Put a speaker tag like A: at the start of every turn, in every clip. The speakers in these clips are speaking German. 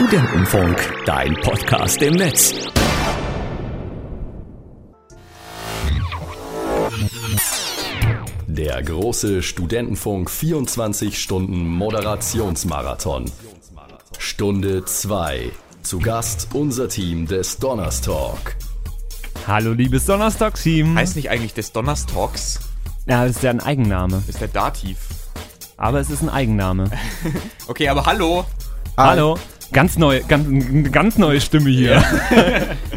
A: Studentenfunk, dein Podcast im Netz. Der große Studentenfunk 24 Stunden Moderationsmarathon. Stunde 2. Zu Gast unser Team des Donnerstalk.
B: Hallo, liebes Donnerstag-Team.
C: Heißt nicht eigentlich des Donnerstalks?
B: Ja, das ist ja ein Eigenname.
C: Ist der Dativ.
B: Aber es ist ein Eigenname.
C: Okay, aber hallo.
B: Hallo. Ganz neue, ganz, ganz neue Stimme hier.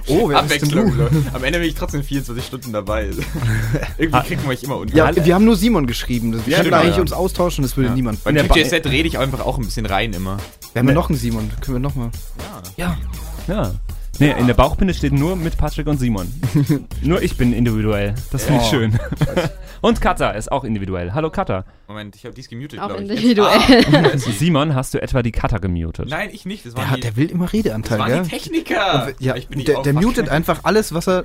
D: Oh, wer ist denn
C: Abwechslung. Am Ende bin ich trotzdem 24 Stunden dabei. Irgendwie kriegt man mich immer unter.
D: Ja, wir haben nur Simon geschrieben. Wir
C: Ja,
D: könnten
C: genau,
D: eigentlich
C: ja.
D: uns austauschen, das würde
C: Ja.
D: niemand.
B: Ba-
C: TJZ rede ich einfach auch ein bisschen rein immer.
D: Wir haben ja noch einen Simon, können wir noch mal.
B: Ja. Nee, in der Bauchbinde steht nur mit Patrick und Simon. nur ich bin individuell. Das finde ich
D: Oh.
B: schön. Und Katha ist auch individuell. Hallo Katha.
C: Moment, ich habe dies gemutet,
E: Auch
C: glaube ich.
E: individuell.
C: Ah,
B: Simon, hast du etwa die Katha gemutet?
C: Nein, ich nicht. Das waren
D: Der,
C: die,
D: der will immer
C: das
D: Redeanteil,
C: waren
D: gell?
C: die Techniker.
D: Ja,
C: ich bin nicht
D: der, der mutet einfach alles, was er.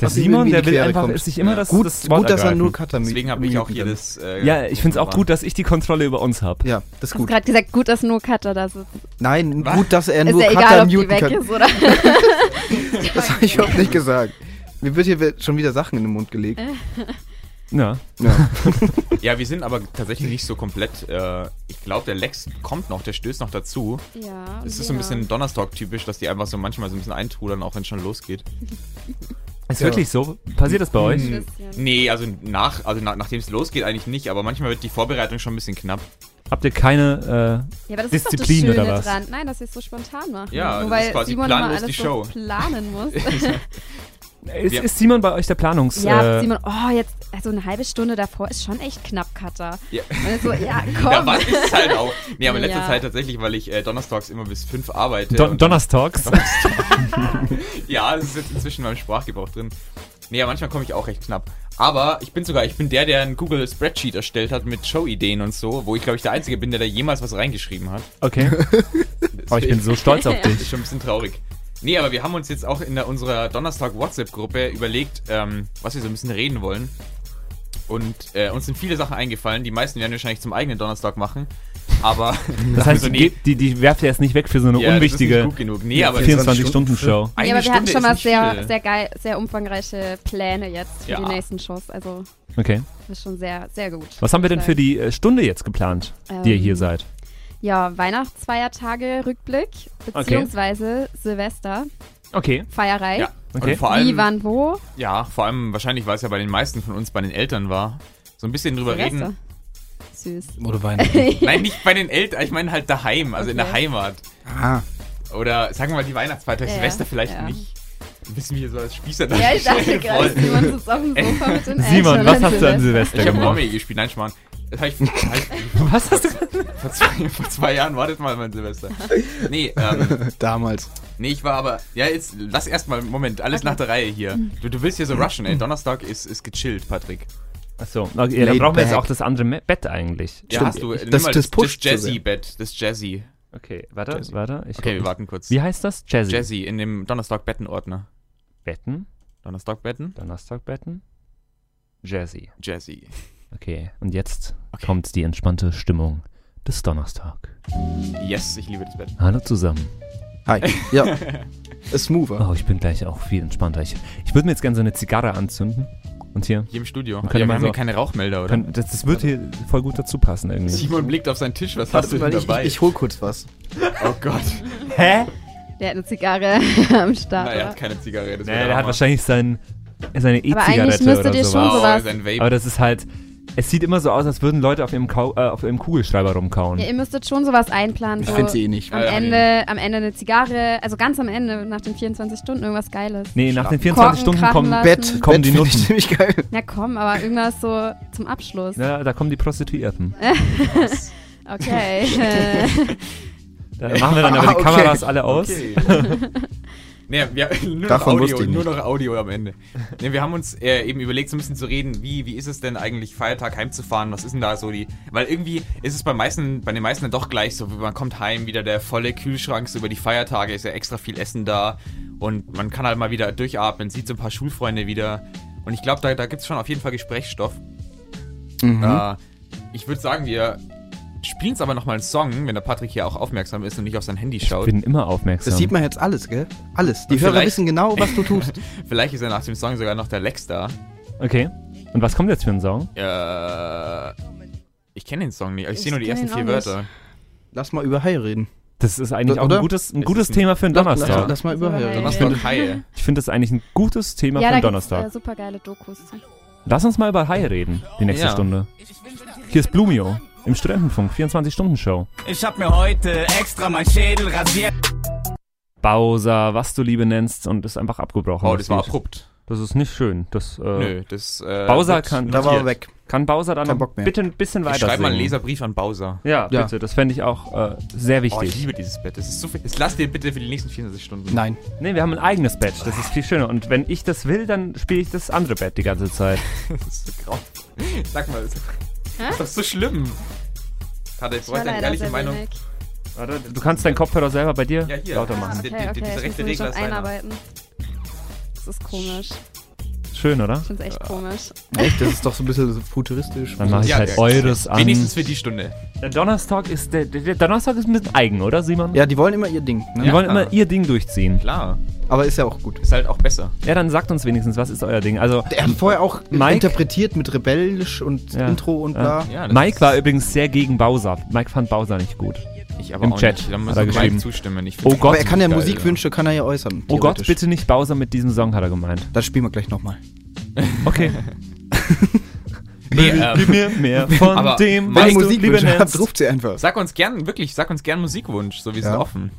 B: Der
D: was ihm
B: Simon, der
D: in die
B: will
D: Quere
B: einfach
D: kommt.
B: sich immer das,
D: Gut,
B: das Wort
D: gut dass er
B: ergreifen.
D: nur Cutter
C: Deswegen habe ich auch hier das. Äh,
B: Ja, ich finde es auch gut, dass ich die Kontrolle über uns habe.
D: Ja, das ist
E: Du hast
D: gut.
E: gerade gesagt, gut, dass nur Cutter da sitzt.
D: Nein,
C: Was?
D: gut, dass er
E: Ist
D: nur
E: ja
D: Cutter
E: egal, ob die
D: muten
E: weg
D: kann.
E: ist, oder?
D: Das habe ich überhaupt nicht gesagt. Mir wird hier schon wieder Sachen in den Mund gelegt.
B: Ja.
D: Ja.
C: Ja, wir sind aber tatsächlich nicht so komplett. Äh, ich glaube, der Lex kommt noch, der stößt noch dazu.
E: Ja.
C: Es ist so ein bisschen Donnerstag-typisch, dass die einfach so manchmal so ein bisschen eintrudern, auch wenn es schon losgeht.
B: Ist
D: Ja.
B: wirklich so? Passiert das bei euch?
E: Bisschen.
C: Nee, also nach, also nach, nachdem es losgeht eigentlich nicht, aber manchmal wird die Vorbereitung schon ein bisschen knapp.
B: Habt ihr keine,
E: Ja, aber das
B: Disziplin
E: ist doch das
B: oder was?
E: dran. Nein, dass wir es so spontan machen.
C: Ja,
E: Nur
C: das ist
E: weil
C: quasi planlos
E: alles
C: die Show.
E: so planen muss.
B: ist, ist Simon bei euch der Planungs...
E: ja,
B: äh,
E: Simon, oh, jetzt, also eine halbe Stunde davor ist schon echt knapp, Cutter.
C: Ja.
E: Und so, ja,
C: Ja,
E: komm.
C: was ist es halt auch. Nee, aber in letzter
E: Ja.
C: Zeit tatsächlich, weil ich äh, donnerstags immer bis fünf arbeite.
B: Don Donnerstalks?
C: ja, das ist jetzt inzwischen beim Sprachgebrauch drin. Nee, aber manchmal komme ich auch recht knapp. Aber ich bin sogar, ich bin der, der ein Google Spreadsheet erstellt hat mit Show-Ideen und so, wo ich glaube ich der Einzige bin, der da jemals was reingeschrieben hat.
B: Okay. Oh, ich bin so stolz auf
C: Das
B: dich.
C: ist schon ein bisschen traurig. Nee, aber wir haben uns jetzt auch in der, unserer Donnerstag-WhatsApp-Gruppe überlegt, ähm, was wir so ein bisschen reden wollen. Und äh, uns sind viele Sachen eingefallen. Die meisten werden wir wahrscheinlich zum eigenen Donnerstag machen. Aber
B: Das heißt,
C: also,
B: die, geht- die, die werft ihr jetzt nicht weg für so eine
C: ja,
B: unwichtige
C: gut genug. Nee, aber
B: 24-Stunden-Show.
C: eine
E: ja, aber wir hatten schon mal sehr,
C: viel.
E: sehr geil, sehr umfangreiche Pläne jetzt für
C: Ja.
E: die nächsten Shows. Also,
B: Okay.
E: das ist schon sehr, sehr gut.
B: Was haben wir denn für die äh, Stunde jetzt geplant, die ihr
E: Ähm,
B: hier seid?
E: Ja, Weihnachtsfeiertage, Rückblick, beziehungsweise Silvester,
B: Okay.
E: Feierei.
C: Ja.
B: Okay.
C: Und vor allem,
E: Wie, wann, wo?
C: ja, vor allem wahrscheinlich, weil es ja bei den meisten von uns bei den Eltern war, so ein bisschen drüber
E: Silvester.
C: reden.
E: Süß.
D: Oder Weihnachten.
C: Nein, nicht bei den Eltern, ich meine halt daheim, also in der
E: Okay.
C: Heimat.
D: Ah,
C: Oder sagen wir mal die Weihnachtsfeiertage,
E: Ja,
C: Silvester vielleicht
E: ja.
C: nicht. Ein bisschen wie so als Spießer
E: Ja, ich dachte gerade. Simon sitzt auf dem Sofa mit den
B: Simon,
E: Eltern
B: was hast du an Silvester
C: Ich habe
B: gemacht?
C: Mommy gespielt, nein, Schmarrn. Ich, ich
B: Was hast du
C: vor, zwei, vor zwei Jahren, wartet mal mein Silvester. Nee, ähm,
D: damals.
C: nee, ich war aber, ja, jetzt lass erstmal, Moment, alles nach der Reihe hier. Du, du willst hier so rushen, ey. Donnerstag ist, ist gechillt, Patrick.
B: Achso, okay, dann
D: Laid
B: brauchen wir jetzt
D: back.
B: auch das andere Me- Bett eigentlich.
C: Ja,
D: Stimmt.
C: hast du, nimm
D: Das-
C: mal
D: das pusht sehr.
C: Jazzy-Bett, das Jazzy.
B: Okay, warte,
C: Jazzy.
B: warte. Ich
C: Okay, wir
B: ich-
C: warten kurz.
B: Wie heißt das? Jazzy.
C: Jazzy in dem Donnerstag-Betten-Ordner.
B: Betten,
C: Donnerstag-Betten?
B: Donnerstagbetten, Jazzy.
C: Jazzy.
B: Okay, und jetzt
C: Okay.
B: kommt die entspannte Stimmung des Donnerstag.
C: Yes, ich liebe das Bett.
B: Hallo zusammen.
D: Hi. Ja. Smoother.
B: Oh, ich bin gleich auch viel entspannter. Ich, ich würde mir jetzt gerne so eine Zigarre anzünden. Und hier,
C: Hier im Studio.
B: Man
C: Ja,
B: könnte
C: wir haben
B: so-
C: hier keine Rauchmelder, oder?
B: kann, das, das wird hier voll gut dazu passen irgendwie.
C: Simon blickt auf seinen Tisch, was
D: Warte,
C: hast du denn
D: ich,
C: dabei?
D: ich, ich hol kurz was.
C: oh Gott.
B: Hä?
E: Der hat eine Zigarre am Start.
C: Na, er
E: oder?
C: hat keine Zigarette. das
B: Nee, der hat wahrscheinlich sein, seine
E: Aber eigentlich
B: E-Zigarette
E: müsste
B: oder
E: dir
B: sowas.
E: schon
C: Wow,
E: sowas-
C: Vape.
B: Aber das ist halt, es sieht immer so aus, als würden Leute auf ihrem, Kau, äh, auf ihrem Kugelschreiber rumkauen.
E: Ja, ihr müsstet schon sowas einplanen.
D: Ich
E: So
D: find's eh nicht.
E: am,
C: Ja, ja,
E: Ende, am Ende eine Zigarre, also ganz am Ende, nach den 24 Stunden, irgendwas Geiles.
B: Nee, nach den
E: Korken
B: 24 Stunden
E: krachen
B: kommen.
D: Bett,
B: kommen
D: Bett
B: die Nutten.
D: ziemlich geil.
E: Na komm, aber irgendwas so zum Abschluss.
B: ja, da kommen die Prostituierten.
E: Okay. äh,
B: Da machen wir dann aber die
D: okay.
B: Kameras alle aus.
C: Okay. Nee, wir, nur
D: Davon
C: noch
D: wusste
C: Audio,
D: ich
C: nur noch Audio am Ende. Nee, wir haben uns äh, eben überlegt, so ein bisschen zu reden, wie, wie ist es denn eigentlich, Feiertag heimzufahren? Was ist denn da so die. Weil irgendwie ist es bei, meisten, bei den meisten dann doch gleich so, man kommt heim, wieder der volle Kühlschrank, so über die Feiertage ist ja extra viel Essen da und man kann halt mal wieder durchatmen, sieht so ein paar Schulfreunde wieder. Und ich glaube, da, da gibt es schon auf jeden Fall Gesprächsstoff.
D: Mhm.
C: Äh, ich würde sagen, wir spielen jetzt aber nochmal einen Song, wenn der Patrick hier auch aufmerksam ist und nicht auf sein Handy
B: Ich
C: schaut.
B: bin immer aufmerksam.
D: Das sieht man jetzt alles, gell? Alles. Die
C: Und
D: Hörer wissen genau, was du tust.
C: Vielleicht ist ja nach dem Song sogar noch der Lex da.
B: Okay. Und was kommt jetzt für ein Song?
C: Äh, ich kenne den Song nicht. Ich,
E: Ich
C: sehe nur die ersten vier. Wörter.
D: Lass mal über Hai reden.
B: Das ist eigentlich
D: Das-
B: auch
D: oder?
B: ein gutes, ein
C: Es
B: gutes
C: ein-
B: Thema für einen
D: Lass, lass,
B: Donnerstag.
D: lass mal über Hai reden.
E: Ich
C: Donnerstag Haie.
B: Ich finde das eigentlich ein gutes Thema
E: ja,
B: für einen Donnerstag.
E: äh, super geile Dokus.
B: Lass uns mal über Haie reden, die nächste
C: Ja.
B: Stunde. Hier ist Blumio im Studentenfunk, 24-Stunden-Show.
F: Ich hab mir heute extra mein Schädel rasiert.
B: Bowser, was du Liebe nennst und ist einfach abgebrochen.
C: Oh, das war
B: Lied.
C: abrupt.
B: Das ist nicht schön. Das, äh,
C: Nö, das. Äh,
B: Bowser
C: wird
B: kann-
D: Da war er weg.
B: Kann Bowser dann noch bitte ein bisschen
C: Ich
B: weiter
C: schreibe mal einen? Leserbrief an Bowser.
B: Ja,
D: Ja.
B: bitte. Das fände ich auch äh, sehr
C: Oh, ich
B: wichtig.
C: liebe dieses Bett. Das ist so viel. Jetzt lass dir bitte für die nächsten 24 Stunden.
D: Nein.
B: nee, wir haben ein eigenes Bett. Das ist viel schöner. Und wenn ich das will, dann spiele ich das andere Bett die ganze Zeit.
C: Das ist so grau. Sag mal, das
E: Hä?
C: ist doch so schlimm. Hatte ich
E: Ich war
C: bräuchte eine
E: leider
C: ehrliche Meinung.
E: wenig.
B: Warte, du kannst deinen Kopfhörer selber bei dir
C: Ja, hier.
B: lauter
C: Ah,
B: machen.
C: Die-
E: Okay, okay,
C: diese
E: ich
C: rechte
E: muss mich
C: Regler
E: noch
C: ist einer.
E: einarbeiten. Das ist komisch.
B: Schön, oder?
E: Ich finde es echt komisch.
D: Echt? Das ist doch so ein bisschen so futuristisch.
B: Dann mache ich
C: Ja,
B: halt
C: ja,
B: eures an.
C: Wenigstens für die Stunde.
B: Der Donnerstag ist der, der, der Donnerstag ist ein bisschen eigen, oder Simon?
D: Ja, die wollen immer ihr Ding. Ne?
B: Die
C: Ja,
B: wollen
C: klar.
B: immer ihr Ding durchziehen.
C: Klar.
D: Aber ist ja auch gut.
C: Ist halt auch besser.
B: Ja, dann sagt uns wenigstens, was ist euer Ding? Also
D: Er hat vorher auch
B: Mike-
D: interpretiert mit rebellisch und
B: Ja.
D: Intro und bla.
C: Ja, das
B: Mike
C: ist-
B: war übrigens sehr gegen Bowser. Mike fand Bowser nicht gut.
C: Ich aber
B: im
C: auch
B: Chat
C: nicht. Da
B: hat
C: muss
B: er
C: ich
B: geschrieben.
C: Zustimmen. Ich
B: Oh Gott.
D: Aber er kann ja
C: Geil,
D: Musikwünsche, kann er ja äußern.
B: Oh Gott, bitte nicht Bowser mit diesem Song, hat er gemeint.
D: Das spielen wir gleich nochmal.
B: Okay.
C: Nee, ähm,
B: Gib mir mehr von
C: aber
B: dem, was du
D: Musikwünsche
B: Liebe
D: habt,
B: nennst.
D: ruft sie einfach.
C: Sag uns gern, wirklich, sag uns gern Musikwunsch, so wir sind
D: Ja.
C: offen.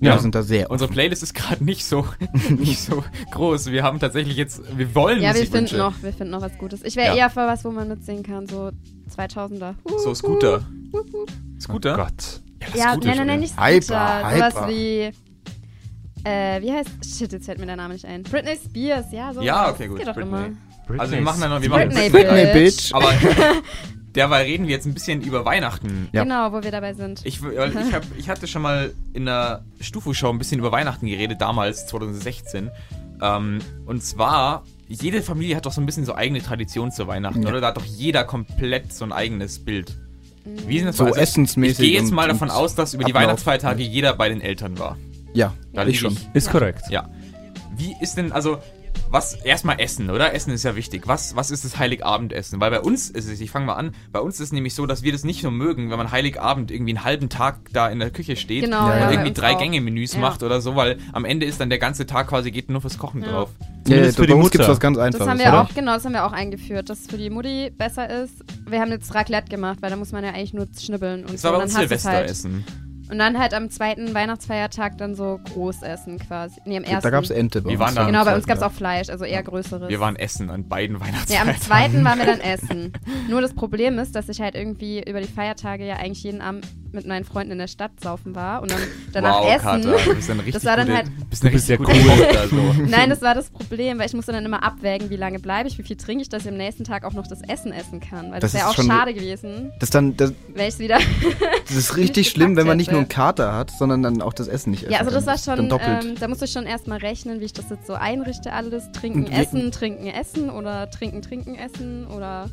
D: Ja,
B: Ja.
D: wir sind da sehr.
C: Unsere Playlist ist gerade nicht so, nicht so groß. Wir haben tatsächlich jetzt, wir wollen
E: Ja, wir finden noch, wir finden noch was Gutes. Ich wäre
C: Ja.
E: eher für was, wo man mitsingen kann, so 2000er.
C: So Scooter.
B: Oh
C: Scooter?
B: Gott.
E: Ja, nein, nein, nein, nicht
D: Hyper,
E: Scooter.
D: hyper.
E: Sowas wie, äh, wie heißt, shit, jetzt fällt mir der Name nicht ein. Britney Spears, ja, so.
C: Ja, okay, gut,
E: Geht doch
C: Britney.
E: immer.
C: Also wir machen dann noch, wir machen
E: Britney,
D: Britney,
E: Bitch.
D: Bitch.
C: Aber derweil reden wir jetzt ein bisschen über Weihnachten.
D: Ja.
E: Genau, wo wir dabei sind.
C: Ich, weil ich, hab, ich hatte schon mal in der Stufu-Show ein bisschen über Weihnachten geredet, damals, 2016. Ähm, und zwar, jede Familie hat doch so ein bisschen so eigene Tradition zu Weihnachten,
D: Ja.
C: oder? Da hat doch jeder komplett so ein eigenes Bild. Wie ist denn das
D: So
C: Also,
D: essensmäßig
C: Ich gehe jetzt mal davon
D: und
C: aus, dass über die
D: Ablauf.
C: Weihnachtsfeiertage jeder bei den Eltern war.
D: Ja,
C: Da
D: ich schon.
B: Ist korrekt.
C: Ja. Wie ist denn, also, was, erstmal Essen, oder? Essen ist ja wichtig. Was, was ist das Heiligabendessen? Weil bei uns ist es, ich fange mal an, bei uns ist es nämlich so, dass wir das nicht so mögen, wenn man Heiligabend irgendwie einen halben Tag da in der Küche steht
E: Genau,
D: Ja,
C: und
D: ja.
C: irgendwie drei. Gänge-Menüs
E: Ja.
C: macht oder so, weil am Ende ist dann der ganze Tag quasi geht nur fürs Kochen
E: Ja.
C: drauf.
D: Ja, ja,
B: Zumindest für
D: bei
B: die
D: uns gibt's
B: Mutter.
D: was ganz Einfaches.
E: Das haben wir
B: oder?
E: auch, genau, das haben wir auch eingeführt, dass es für die Mutti besser ist. Wir haben jetzt Raclette gemacht, weil da muss man ja eigentlich nur schnibbeln und
C: Das
E: so.
C: war bei
E: dann
C: uns
E: hast du's halt. Und dann halt am zweiten Weihnachtsfeiertag dann so Großessen quasi. Nee, am ersten.
D: Da gab's Ente bei
C: Wir
D: uns.
C: waren da-
E: Genau, bei uns gab's
C: zweiten,
E: auch Fleisch, also eher größeres.
C: Wir waren essen an beiden
E: Ja, am
C: Weihnachtsfeiertagen.
E: zweiten waren wir dann essen. Nur das Problem ist, dass ich halt irgendwie über die Feiertage ja eigentlich jeden Abend mit meinen Freunden in der Stadt saufen war und dann danach
C: wow,
E: essen.
C: Kater, bist eine
E: Das war dann
C: gute,
E: halt-
C: bist eine richtig
B: ja
C: gute
B: cool.
C: So.
E: Nein, das war das Problem, weil ich musste dann immer abwägen, wie lange bleibe ich, wie viel trinke ich, dass ich am nächsten Tag auch noch das Essen essen kann. Weil das,
D: Das
E: wäre auch
D: schon-
E: schade gewesen,
D: Das, dann, das,
E: ich wieder.
D: das ist richtig schlimm, wenn man nicht nur einen. Kater hat, sondern dann auch das Essen nicht essen
E: Ja, also das war schon,
D: Dann doppelt.
E: ähm, da musste ich schon erstmal rechnen, wie ich das jetzt so einrichte alles. Trinken,
D: Und
E: essen, trinken, essen oder trinken, trinken, essen oder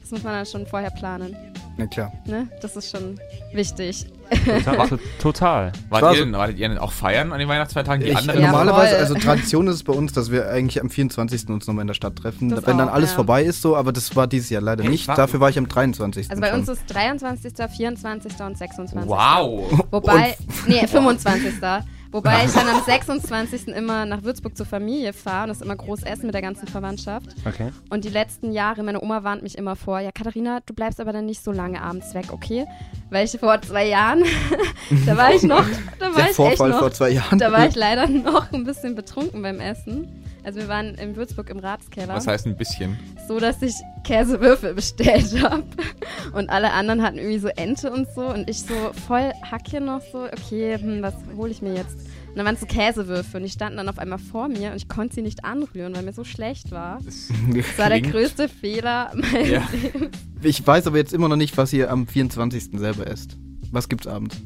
E: das muss man dann schon vorher planen.
D: Na klar.
E: Ne? Das ist schon wichtig.
B: Total. to- total.
C: Wart
D: war
C: ihr, denn, wartet ihr denn auch feiern an den Weihnachtsfeiertagen? Die
D: Ich,
C: anderen?
D: Normalerweise, also Tradition ist es bei uns, dass wir eigentlich am 24. uns nochmal in der Stadt treffen.
E: Das
D: wenn dann
E: auch,
D: alles
E: ja.
D: vorbei ist so, aber das war dieses Jahr leider nicht.
C: War-
D: Dafür war ich am 23.
E: Also bei
D: schon.
E: uns ist 23., 24. und 26.
C: Wow!
E: Wobei, nee, 25. Wobei ich dann am 26. immer nach Würzburg zur Familie fahre und das immer groß essen mit der ganzen Verwandtschaft.
B: Okay.
E: Und die letzten Jahre, meine Oma warnt mich immer vor, ja Katharina, du bleibst aber dann nicht so lange abends weg, okay? Weil ich vor zwei Jahren, da war ich noch, da war
D: Der
E: ich echt
D: Vorfall
E: noch,
D: vor zwei Jahren.
E: da war ich leider noch ein bisschen betrunken beim Essen. Also wir waren in Würzburg im Ratskeller.
C: Was heißt ein bisschen?
E: so, dass ich Käsewürfel bestellt habe. Und alle anderen hatten irgendwie so Ente und so. Und ich so voll Hacke noch so, okay, hm, was hole ich mir jetzt? Und dann waren es so Käsewürfel und die standen dann auf einmal vor mir und ich konnte sie nicht anrühren, weil mir so schlecht war.
C: Das
E: Das war der größte Fehler meines
C: Ja.
E: Lebens.
D: Ich weiß aber jetzt immer noch nicht, was ihr am 24. selber esst. Was gibt's abends?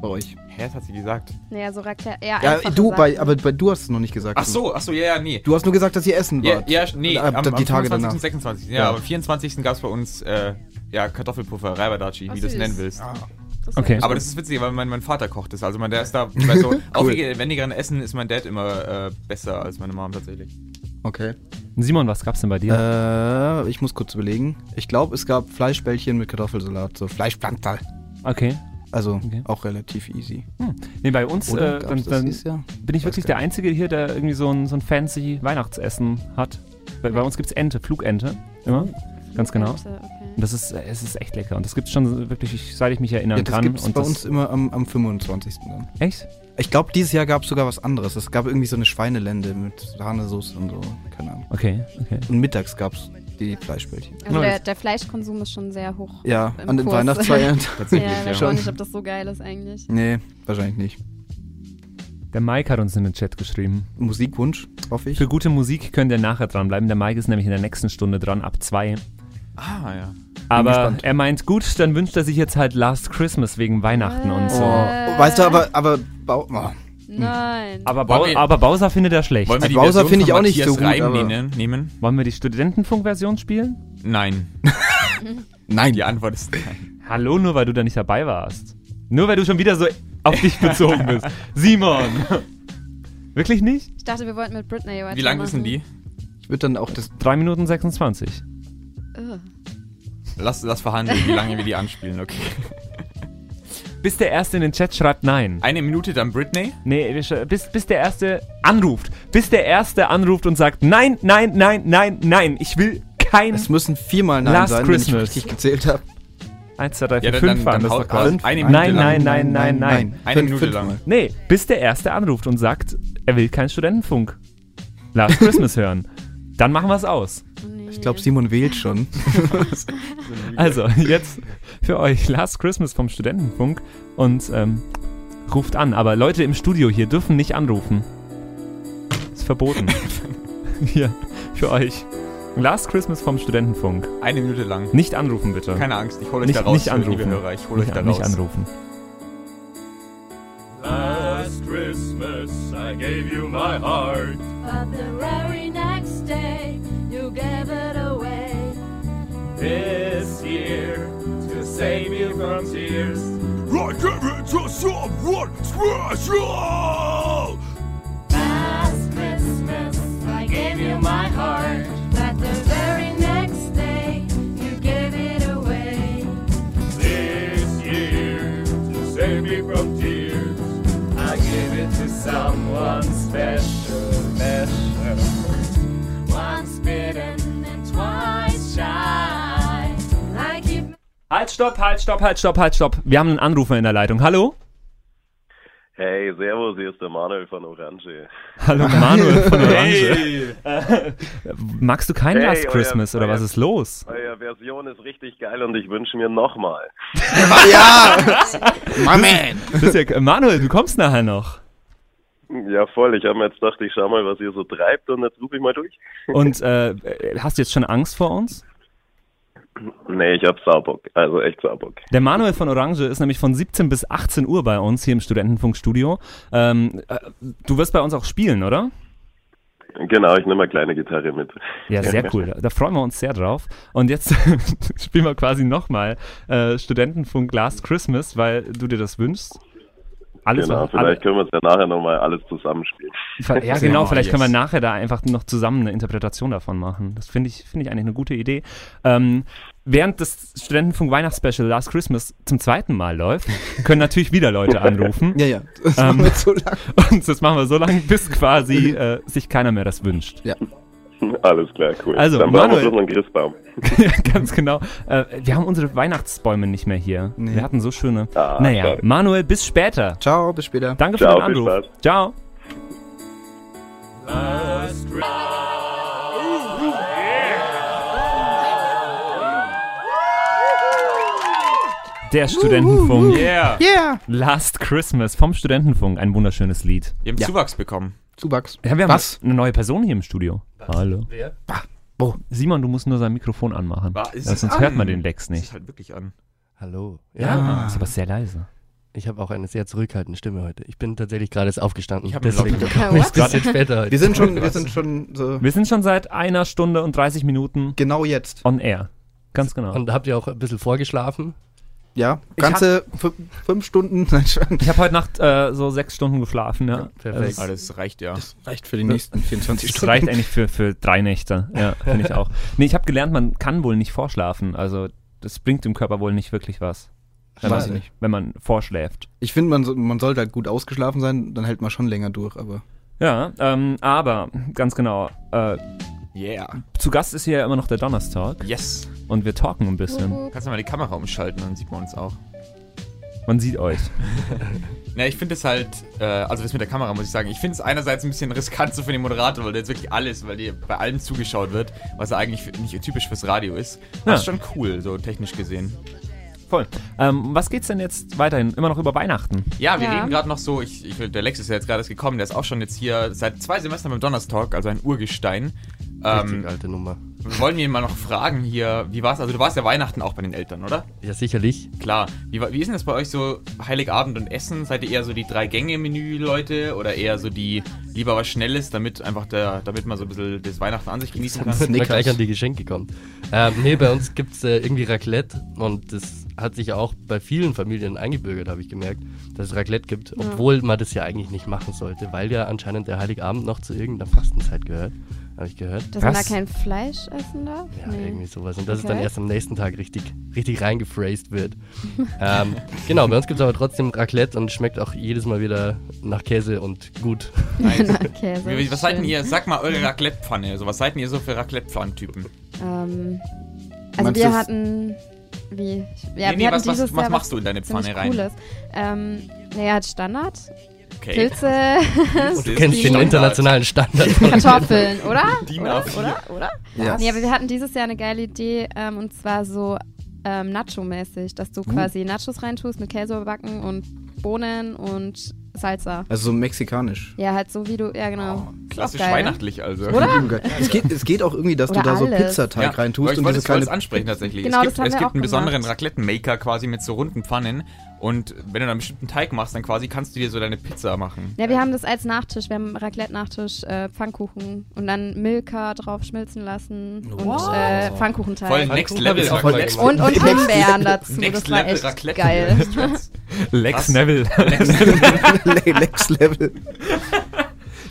D: Bei euch.
C: Hä, das hat sie gesagt.
E: Naja, so Raclette. Ja,
D: Ja, du,
E: Sachen.
D: bei, aber bei, du hast es noch nicht gesagt.
C: Ach so, ach so, ja, ja, nee.
D: Du hast nur gesagt, dass ihr essen
C: Ja,
D: wart.
C: ja nee,
D: Ab-
C: am,
D: die
C: am
D: Tage
C: 25.
D: danach.
C: und 26. Ja,
D: Ja.
C: aber am 24. gab es bei uns äh, ja, Kartoffelpuffer, Reibadachi,
E: Oh,
C: wie du es nennen willst.
E: Das
B: Okay.
C: Aber das ist witzig, weil mein, mein Vater kocht das. Also mein Dad ist da bei so aufwendigeren Essen ist mein Dad immer äh, besser als meine Mom tatsächlich.
D: Okay.
B: Simon, was gab's denn bei dir?
D: Äh, ich muss kurz überlegen. Ich glaube, es gab Fleischbällchen mit Kartoffelsalat, so Fleischplantal.
B: Okay.
D: Also
B: Okay.
D: auch relativ easy.
B: Nee, bei uns
D: Oder?
B: äh, dann, dann bin ich
D: Weiß
B: wirklich der Einzige hier, der irgendwie so ein, so ein fancy Weihnachtsessen hat. Bei, bei uns gibt's Ente, Flugente. Immer. Ganz genau.
E: Okay.
B: Und das ist, äh, es ist echt lecker. Und das gibt's schon wirklich, ich- seit ich mich erinnern
D: Ja, das
B: kann.
D: gibt's
B: und
D: bei
B: das,
D: uns immer am, am 25. dann.
B: Echt?
D: Ich glaube, dieses Jahr gab es sogar was anderes. Es gab irgendwie so eine Schweinelende mit Sahnesoße und so. Keine Ahnung.
B: Okay, okay.
D: Und mittags gab es die Fleischbällchen.
E: Also der, der Fleischkonsum ist schon sehr hoch.
D: Ja,
E: Im
D: an den
E: Kurs.
D: Weihnachtsfeiern.
E: Ja,
C: Tatsächlich,
E: ich weiß nicht, ob das so geil ist eigentlich.
D: nee, wahrscheinlich nicht.
B: Der Mike hat uns in den Chat geschrieben.
D: Musikwunsch, hoffe ich.
B: Für gute Musik könnt ihr nachher dranbleiben. Der Mike ist nämlich in der nächsten Stunde dran, ab zwei.
C: Ah, ja.
B: Aber er meint, gut, dann wünscht er sich jetzt halt Last Christmas wegen Weihnachten und so.
D: Oh, weißt du, aber, aber Bau, oh.
E: Nein.
B: Aber, Bau,
C: wir-
B: aber Bowser findet er schlecht.
C: Wollen wir die
D: Bowser finde ich auch nicht so gut,
C: Reim
D: aber-
C: nehmen, nehmen?
B: Wollen wir die Studentenfunk-Version spielen?
C: Nein.
D: nein.
C: Die Antwort ist nein.
B: Hallo, nur weil du da nicht dabei warst. Nur weil du schon wieder so auf dich bezogen bist. Simon! Wirklich nicht?
E: Ich dachte, wir wollten mit Britney weitermachen.
C: Wie lang ist denn die?
D: Ich würde dann auch das.
B: 3 Minuten 26.
E: Ugh.
C: Lass, lass verhandeln, wie lange wir die anspielen, okay.
B: Bis der Erste in den Chat schreibt Nein.
C: Eine Minute dann Britney?
B: Nee, bis, bis der Erste anruft. Bis der Erste anruft und sagt Nein, nein, nein, nein, nein. Ich will kein...
D: Es müssen viermal Nein
B: Last
D: sein,
B: Christmas.
D: wenn ich richtig gezählt habe.
B: 1, 2, 3, 4,
C: Ja, dann-
B: 5
C: dann-
B: waren das doch gerade.
C: eine Minute
B: Nein, nein, nein, nein, nein.
C: Eine
D: Fünf-
C: Minute lang.
B: Nee, bis der Erste anruft und sagt, er will keinen Studentenfunk. Last Christmas hören. Dann machen wir es aus.
D: Ich glaube, Simon wählt schon.
B: Also, jetzt für euch Last Christmas vom Studentenfunk und ähm, ruft an. Aber Leute im Studio hier dürfen nicht anrufen. Ist verboten. hier, für euch. Last Christmas vom Studentenfunk.
C: Eine Minute lang.
B: Nicht anrufen, bitte.
C: Keine Angst, ich hole euch
B: nicht,
C: da raus,
B: nicht
C: liebe
B: anrufen.
C: Hörer. Ich hole euch
B: nicht,
C: da
B: nicht
C: raus.
B: anrufen.
G: Last Christmas I gave you my heart. To
F: someone special!
H: Last Christmas, I gave you my heart. But the very next day, you gave it away.
G: This year to save me from tears. I give it to someone special, special.
B: Halt, stopp, halt, stopp, halt, stopp, halt, stopp. Wir haben einen Anrufer in der Leitung. Hallo?
I: Hey, servus, hier ist der Manuel von Orange.
B: Hallo, Manuel von Orange. Magst du kein
I: Hey,
B: Last
I: euer-
B: Christmas oder
I: euer-
B: was ist los?
I: Eure Version ist richtig geil und ich wünsche mir nochmal.
D: ja! My man!
B: Ja, Manuel, du kommst nachher noch.
I: Ja, voll. Ich habe mir jetzt gedacht, ich schau mal, was ihr so treibt und jetzt rufe ich mal durch.
B: Und äh, hast du jetzt schon Angst vor uns?
I: Nee, ich hab Saubock. Also echt Saubock.
B: Der Manuel von Orange ist nämlich von 17 bis 18 Uhr bei uns hier im Studentenfunkstudio. Ähm, äh, du wirst bei uns auch spielen, oder?
I: Genau, ich nehme eine kleine Gitarre mit.
B: Ja, sehr cool. Da, da freuen wir uns sehr drauf. Und jetzt spielen wir quasi nochmal äh, Studentenfunk Last Christmas, weil du dir das wünschst. Alles
I: genau,
B: alle,
I: vielleicht können wir es ja nachher nochmal alles zusammenspielen.
B: Ja, genau, vielleicht können wir nachher da einfach noch zusammen eine Interpretation davon machen. Das finde ich, finde ich eigentlich eine gute Idee. Ähm, während das Studentenfunk Weihnachtsspecial Last Christmas zum zweiten Mal läuft, können natürlich wieder Leute anrufen.
D: Ja, ja. Das
B: Ähm,
D: machen wir so lang.
B: Und das machen wir so lange, bis quasi äh, sich keiner mehr das wünscht.
I: Alles klar, cool.
B: Also,
I: Dann brauchen wir
B: Manuel-
I: bloß noch einen Christbaum.
B: ganz genau. Äh, wir haben unsere Weihnachtsbäume nicht mehr hier.
D: Nee.
B: Wir hatten so schöne.
I: Ah,
B: naja,
I: schade.
B: Manuel, bis später.
D: Ciao, bis später.
B: Danke
I: Ciao,
B: für den Anruf.
I: Spaß.
B: Ciao.
G: Last Christmas.
B: Der Studentenfunk.
C: Yeah.
D: Yeah!
B: Last Christmas vom Studentenfunk. Ein wunderschönes Lied.
C: Wir haben
D: Ja.
C: Zuwachs bekommen.
D: Zuwachs.
B: Ja, wir haben
D: Was?
B: eine neue Person hier im Studio. Hallo.
G: Wer?
D: Wo?
B: Simon, du musst nur sein Mikrofon anmachen.
C: War- ist
B: Ja, sonst
C: an?
B: hört man den Lex nicht.
C: ist halt wirklich an.
J: Hallo.
B: Ja, ist aber sehr leise.
J: Ich habe auch eine sehr zurückhaltende Stimme heute. Ich bin tatsächlich gerade erst aufgestanden.
C: Ich hab einen
J: Deswegen komme ich bisschen später heute.
D: Wir sind schon, wir sind schon so
B: Wir sind schon seit einer Stunde und 30 Minuten
D: genau jetzt.
B: on air. Ganz genau.
J: Und habt ihr auch ein bisschen vorgeschlafen?
D: Ja, ganze fü- fünf Stunden. Nein.
B: Ich habe heute Nacht äh, so sechs Stunden geschlafen, ja.
J: perfekt.
C: Das reicht ja.
D: Das reicht für die nächsten 24
B: Das
D: Stunden.
B: reicht eigentlich für, für drei Nächte. Ja, finde ich auch. Nee, ich habe gelernt, man kann wohl nicht vorschlafen. Also, das bringt dem Körper wohl nicht wirklich was. Wenn
D: Weiß
B: man,
D: ich nicht.
B: wenn man vorschläft.
D: Ich finde, man, so- man sollte halt gut ausgeschlafen sein, dann hält man schon länger durch, aber.
B: Ja, ähm, aber ganz genau. Äh,
C: Yeah.
B: zu Gast ist hier ja immer noch der Donnerstag
C: Yes.
B: und wir talken ein bisschen.
C: Kannst du mal die Kamera umschalten, dann sieht man uns auch.
B: Man sieht euch.
C: Ja, ich finde es halt, äh, also das mit der Kamera muss ich sagen, ich finde es einerseits ein bisschen riskant so für den Moderator, weil der jetzt wirklich alles, weil dir bei allem zugeschaut wird, was ja eigentlich für, nicht typisch fürs Radio ist.
B: Ja.
C: Das ist schon cool, so technisch gesehen.
B: Voll. Ähm, was geht's denn jetzt weiterhin? Immer noch über Weihnachten?
C: Ja, wir
E: Ja.
C: reden gerade noch so, ich, ich, der Lex ist ja jetzt gerade erst gekommen, der ist auch schon jetzt hier seit zwei Semestern beim Donnerstalk, also ein Urgestein.
J: Richtig
C: Ähm,
J: alte Nummer.
C: wollen wir ihn mal noch fragen hier, wie war's? Also du warst ja Weihnachten auch bei den Eltern, oder?
J: Ja, sicherlich.
C: Klar. Wie, wie ist denn das bei euch so Heiligabend und Essen? Seid ihr eher so die Drei-Gänge-Menü-Leute oder eher so die lieber was Schnelles, damit einfach der, damit man so ein bisschen das Weihnachten an sich genießen kann?
J: Man gleich an die Geschenke kommt. Ähm, nee, bei uns gibt es äh, irgendwie Raclette und das hat sich auch bei vielen Familien eingebürgert, habe ich gemerkt, dass es Raclette gibt, obwohl man das ja eigentlich nicht machen sollte, weil ja anscheinend der Heiligabend noch zu irgendeiner Fastenzeit gehört, habe ich gehört.
E: Dass man da kein Fleisch essen darf?
J: Ja, irgendwie sowas. Und dass es
E: Okay.
J: dann erst am nächsten Tag richtig, richtig reingephrased wird. ähm, genau, bei uns gibt es aber trotzdem Raclette und schmeckt auch jedes Mal wieder nach Käse und gut.
C: Nice.
E: Käse.
C: Was seid denn ihr? Sag mal eure Raclette-Pfanne. Also, was seid denn ihr so für Raclette-Pfannen-Typen?
E: Ähm, also
D: Meinst
E: wir hatten. Wie? Ja,
C: Nee, nee,
E: wir hatten
C: was- was- was machst du in deine Pfanne rein?
E: Cooles. Ähm, naja, Standard.
C: Okay.
E: Pilze,
C: Das
J: Du kennst den internationalen Standard. von-
E: Kartoffeln, oder?
C: DIN
E: oder?
C: A4.
E: Oder? Oder?
D: Ja.
E: Nee, aber wir hatten dieses Jahr eine geile Idee ähm, und zwar so ähm, Nacho-mäßig, dass
C: Uh.
E: du quasi Nachos reintust mit Käse überbacken und Bohnen und Salsa.
D: Also so mexikanisch.
E: Ja, halt so wie du, ja genau. Auch
C: Klassisch
E: geil, ne?
C: weihnachtlich also.
E: Oder?
D: Es geht, es geht auch irgendwie, dass
E: Oder
D: du da so
E: alles.
D: Pizzateig
C: Ja,
D: reintust
C: ich
D: und
C: wollte es
D: kleine.
C: ansprechen tatsächlich.
E: Genau,
C: es
E: das
C: gibt,
E: haben
C: es
E: wir
C: gibt
E: auch
C: einen besonderen
E: gemacht.
C: Raclette-Maker quasi mit so runden Pfannen und wenn du dann einen bestimmten Teig machst, dann quasi kannst du dir so deine Pizza machen.
E: Ja, wir haben das als Nachtisch, wir haben Raclette-Nachtisch, äh, Pfannkuchen und dann Milka drauf schmelzen lassen
D: Wow.
E: und äh, Pfannkuchenteig.
C: Voll Next Level Raclette.
J: gemacht.
E: und, und Himbeeren dazu,
C: Next
E: das war
C: Level
E: echt
C: Raclette.
E: geil.
B: Lex
C: Was?
B: Neville.
D: Lex Level.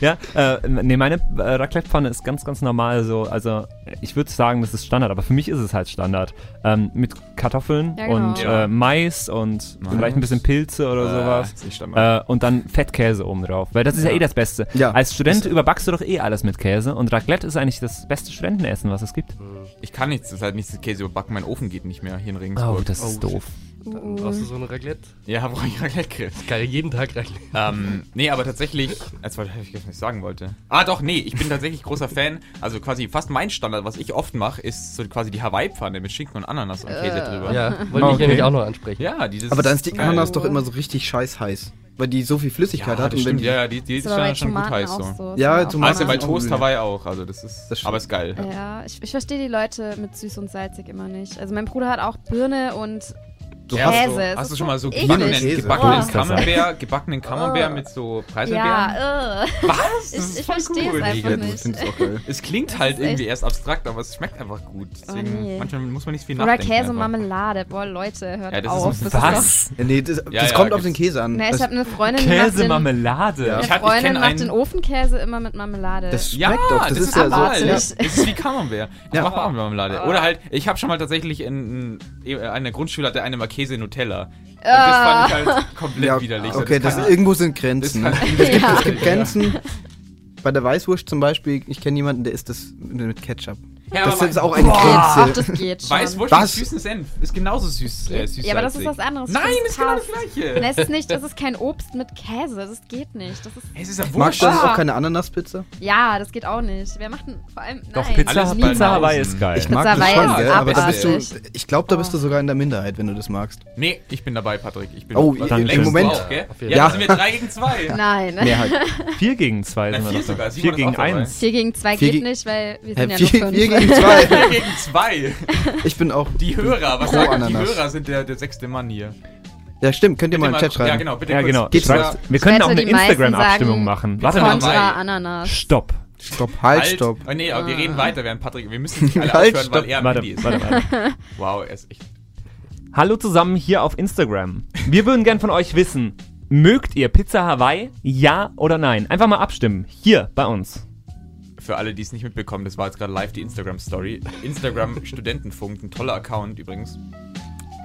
B: ja, äh, nee, meine äh, Raclette-Pfanne ist ganz, ganz normal so. Also, ich würde sagen, das ist Standard, aber für mich ist es halt Standard. Ähm, mit Kartoffeln
E: Ja, genau.
B: und
C: Ja.
B: äh, Mais und
C: Mais.
B: vielleicht ein bisschen Pilze oder sowas.
C: ist nicht Standard.
B: Äh, und dann Fettkäse oben drauf. Weil das ist ja,
C: Ja.
B: eh das Beste.
D: Ja.
B: Als Student überbackst du doch eh alles mit Käse. Und Raclette ist eigentlich das beste Studentenessen, was es gibt.
C: Ich kann nichts, das ist halt nichts mit Käse überbacken, mein Ofen geht nicht mehr hier in
B: Oh,
C: Regensburg.
B: das ist
J: Oh,
B: doof.
J: Dann brauchst du so eine Raclette.
C: ja, brauche ich Raclette-Grill.
J: Kann ich jeden Tag Raclette.
C: ähm, nee, aber tatsächlich, als wollte ich was ich sagen wollte. Ah, doch, nee, ich bin tatsächlich großer Fan. Also quasi fast mein Standard, was ich oft mache, ist so quasi die Hawaii-Pfanne mit Schinken und Ananas und Käse drüber.
J: Ja, wollte ich
B: Okay.
J: nämlich auch noch ansprechen.
C: Ja, dieses.
D: Aber dann ist die
C: geil.
D: Ananas doch immer so richtig scheiß heiß. Weil die so viel Flüssigkeit
C: ja,
D: hat.
C: das
D: Und wenn
C: stimmt.
D: die,
C: Ja, ja, die, die ist schon, schon gut heiß so.
E: so.
D: Ja, Tomaten
C: Also bei Toast. Hawaii auch, also das ist,
D: Das stimmt.
C: aber ist geil.
E: Ja, ich, ich verstehe die Leute mit süß und salzig immer nicht. Also mein Bruder hat auch Birne und
D: Du
E: Käse.
D: hast-
E: Es
C: Hast
E: ist
C: du schon mal so gebackenen,
D: Käse.
C: gebackenen
E: Oh.
C: Camembert, gebackenen Camembert mit so Preiselbeeren?
E: Ja, äh.
C: Was?
E: Ich,
C: Das ist
E: ich
C: voll
E: verstehe
C: cool.
E: es einfach
D: Ja,
E: nicht.
D: ich es
C: klingt halt
E: ist
C: irgendwie erst abstrakt, aber es schmeckt einfach gut. Deswegen,
E: nee.
C: manchmal muss man nicht viel
E: Oder
C: nachdenken.
E: Käse und
C: einfach.
E: Marmelade. Boah, Leute, hört
C: Ja, das ist
E: auf. das
B: Was?
E: Ist
D: Ja, nee, das,
C: Ja,
D: das
C: ja,
D: kommt auf den Käse an.
E: doch, nee, ich habe eine Freundin, die macht
B: Käse,
E: den,
B: Marmelade.
D: Ja.
E: eine
C: Ich ich
E: Freundin macht den Ofenkäse immer mit Marmelade.
D: das
C: Ja,
D: schmeckt doch. Das, ist ja so.
E: Ja.
C: Das ist wie Camembert. Ich
D: Ja.
C: mach auch Marmelade. Oder halt, ich habe schon mal tatsächlich in, in einer Grundschule hatte eine mal Käse Nutella. Und das
E: Ah.
C: fand ich halt komplett
D: Ja,
C: widerlich.
D: okay,
C: das
D: das irgendwo sind Grenzen.
C: das
D: Es gibt,
E: Ja.
D: es gibt Grenzen. Bei der Weißwurst zum Beispiel, ich kenne jemanden, der isst das mit Ketchup.
C: Ja,
D: Das ist auch eine
E: Ach,
D: Grenze.
E: das geht schon.
C: Weißwurst
D: Was?
C: mit süßen Senf ist genauso süß. Äh, süß
E: ja, aber das ist was anderes.
C: Nein,
E: das
C: das ist genau das Gleiche.
E: Es ist nicht, das ist kein Obst mit Käse. Das geht nicht. Das ist,
C: Es ist ja
D: Magst
C: Wurst.
D: du dann
E: Ah.
D: auch keine Ananaspizza?
E: ja, das geht auch nicht. Wer macht denn vor allem.
B: Doch,
E: nein,
B: Pizza,
C: Alles
B: Pizza Hawaii ist geil.
D: Ich mag das
E: Hawaii
D: schon,
E: ist
D: gell? aber da bist du, ich glaube, da bist du
E: Oh.
D: sogar in der Minderheit, wenn du das magst.
C: Nee, ich bin dabei, Patrick. Ich bin
D: Oh,
B: dann im
C: du
D: Moment-
C: Auch, gell? Ja, dann sind wir 3 gegen 2.
E: Nein.
D: Mehrheit.
B: 4 gegen 2
C: Na,
B: sind wir
C: vier
B: noch.
C: sogar.
B: 4
C: Simon ist
B: gegen
C: auch dabei.
B: 1.
E: 4 gegen 2
D: Vier
E: geht
D: ge-
E: nicht, weil wir sind ja nur
D: vier,
E: 5.
D: gegen zwei.
C: 4 gegen 2.
D: Ich bin auch.
C: Die Hörer, was sagen die. Hörer sind der, der sechste Mann hier.
D: Ja, stimmt. Könnt ihr
C: Bitte
D: mal im Chat schreiben.
C: Ja, genau, bitte
B: Ja, genau.
D: Geht's
B: Schreibt, wir können auch eine Instagram-Abstimmung machen. Warte mal.
E: Ananas.
B: Stopp.
D: Stopp, halt, stopp.
C: Oh, nee, aber wir
E: Ah.
C: reden weiter, während Patrick. Wir müssen nicht alle
D: Halt,
C: aufhören, weil
D: stopp.
C: er am
B: Warte,
C: Handy ist.
B: warte, warte.
C: Wow, er ist echt.
B: Hallo zusammen hier auf Instagram. Wir würden gern von euch wissen, mögt ihr Pizza Hawaii? Ja oder nein? Einfach mal abstimmen. Hier bei uns.
C: Für alle, die es nicht mitbekommen, das war jetzt gerade live die Instagram-Story. Instagram Studentenfunk, ein toller Account übrigens.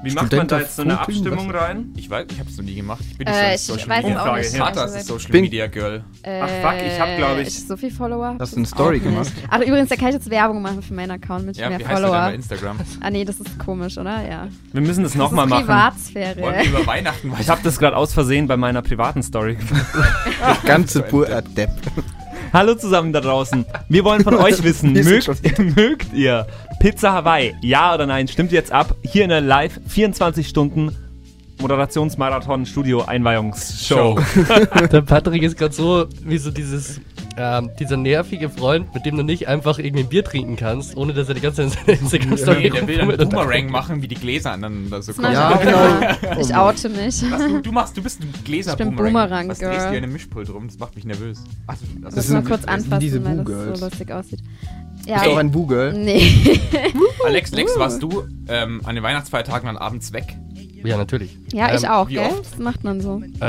B: Wie
D: macht man da jetzt so eine
B: Abstimmung rein?
C: Ich weiß, ich habe es noch nie gemacht. Ich bin
E: Äh,
C: nicht so
E: ich
C: ein
E: weiß
C: Social
E: auch
C: Media.
E: nicht.
B: Ja.
C: Vater ist Social
D: Bin-
C: Media Girl.
B: Ach, fuck, ich hab, glaub ich-
E: so viel Follower.
D: Hast du eine Story
E: auch
D: gemacht?
E: Ach, übrigens, da kann ich jetzt Werbung machen für meinen Account mit
C: Ja,
E: mehr
C: wie heißt er denn
E: Follower.
C: bei Instagram?
E: Ah, nee, das ist komisch, oder? Ja.
B: Wir müssen das
E: Das
B: nochmal machen.
E: Privatsphäre.
C: Wollen wir über Weihnachten
B: Ich habe das gerade aus Versehen bei meiner privaten Story gemacht.
D: Ganze pur Depp.
B: Hallo zusammen da draußen. Wir wollen von euch wissen, mögt, mögt ihr Pizza Hawaii? Ja oder nein? Stimmt jetzt ab. Hier in der Live 24 Stunden Moderationsmarathon Studio Einweihungsshow.
J: Der Patrick ist gerade so wie so dieses, ähm, dieser nervige Freund, mit dem du nicht einfach irgendwie ein Bier trinken kannst, ohne dass er die ganze Zeit in seiner Instagram-Story
C: Nee, der will einen Boomerang machen, wie die Gläser aneinander so kommen.
E: ich
D: Ja, genau.
E: immer. Ich oute mich.
C: Was, du, du machst, du bist ein Gläser
E: Ich bin
C: Boomerang.
E: Boomerang,
C: Was drehst du hier in einem Mischpult rum? Das macht mich nervös. Ach, das,
E: Das
C: ist
E: mal
D: sind-
E: kurz anfassen,
D: diese
E: weil das so lustig aussieht.
D: Bist
E: Ja,
D: du auch ein Boo-Girl?
E: nee.
C: Alex, Lex, warst du ähm, an den Weihnachtsfeiertagen dann abends weg?
J: Ja, natürlich.
E: Ja, ich
J: Ähm,
E: auch,
C: wie
E: gell?
C: oft?
E: Das macht man so.
J: Äh,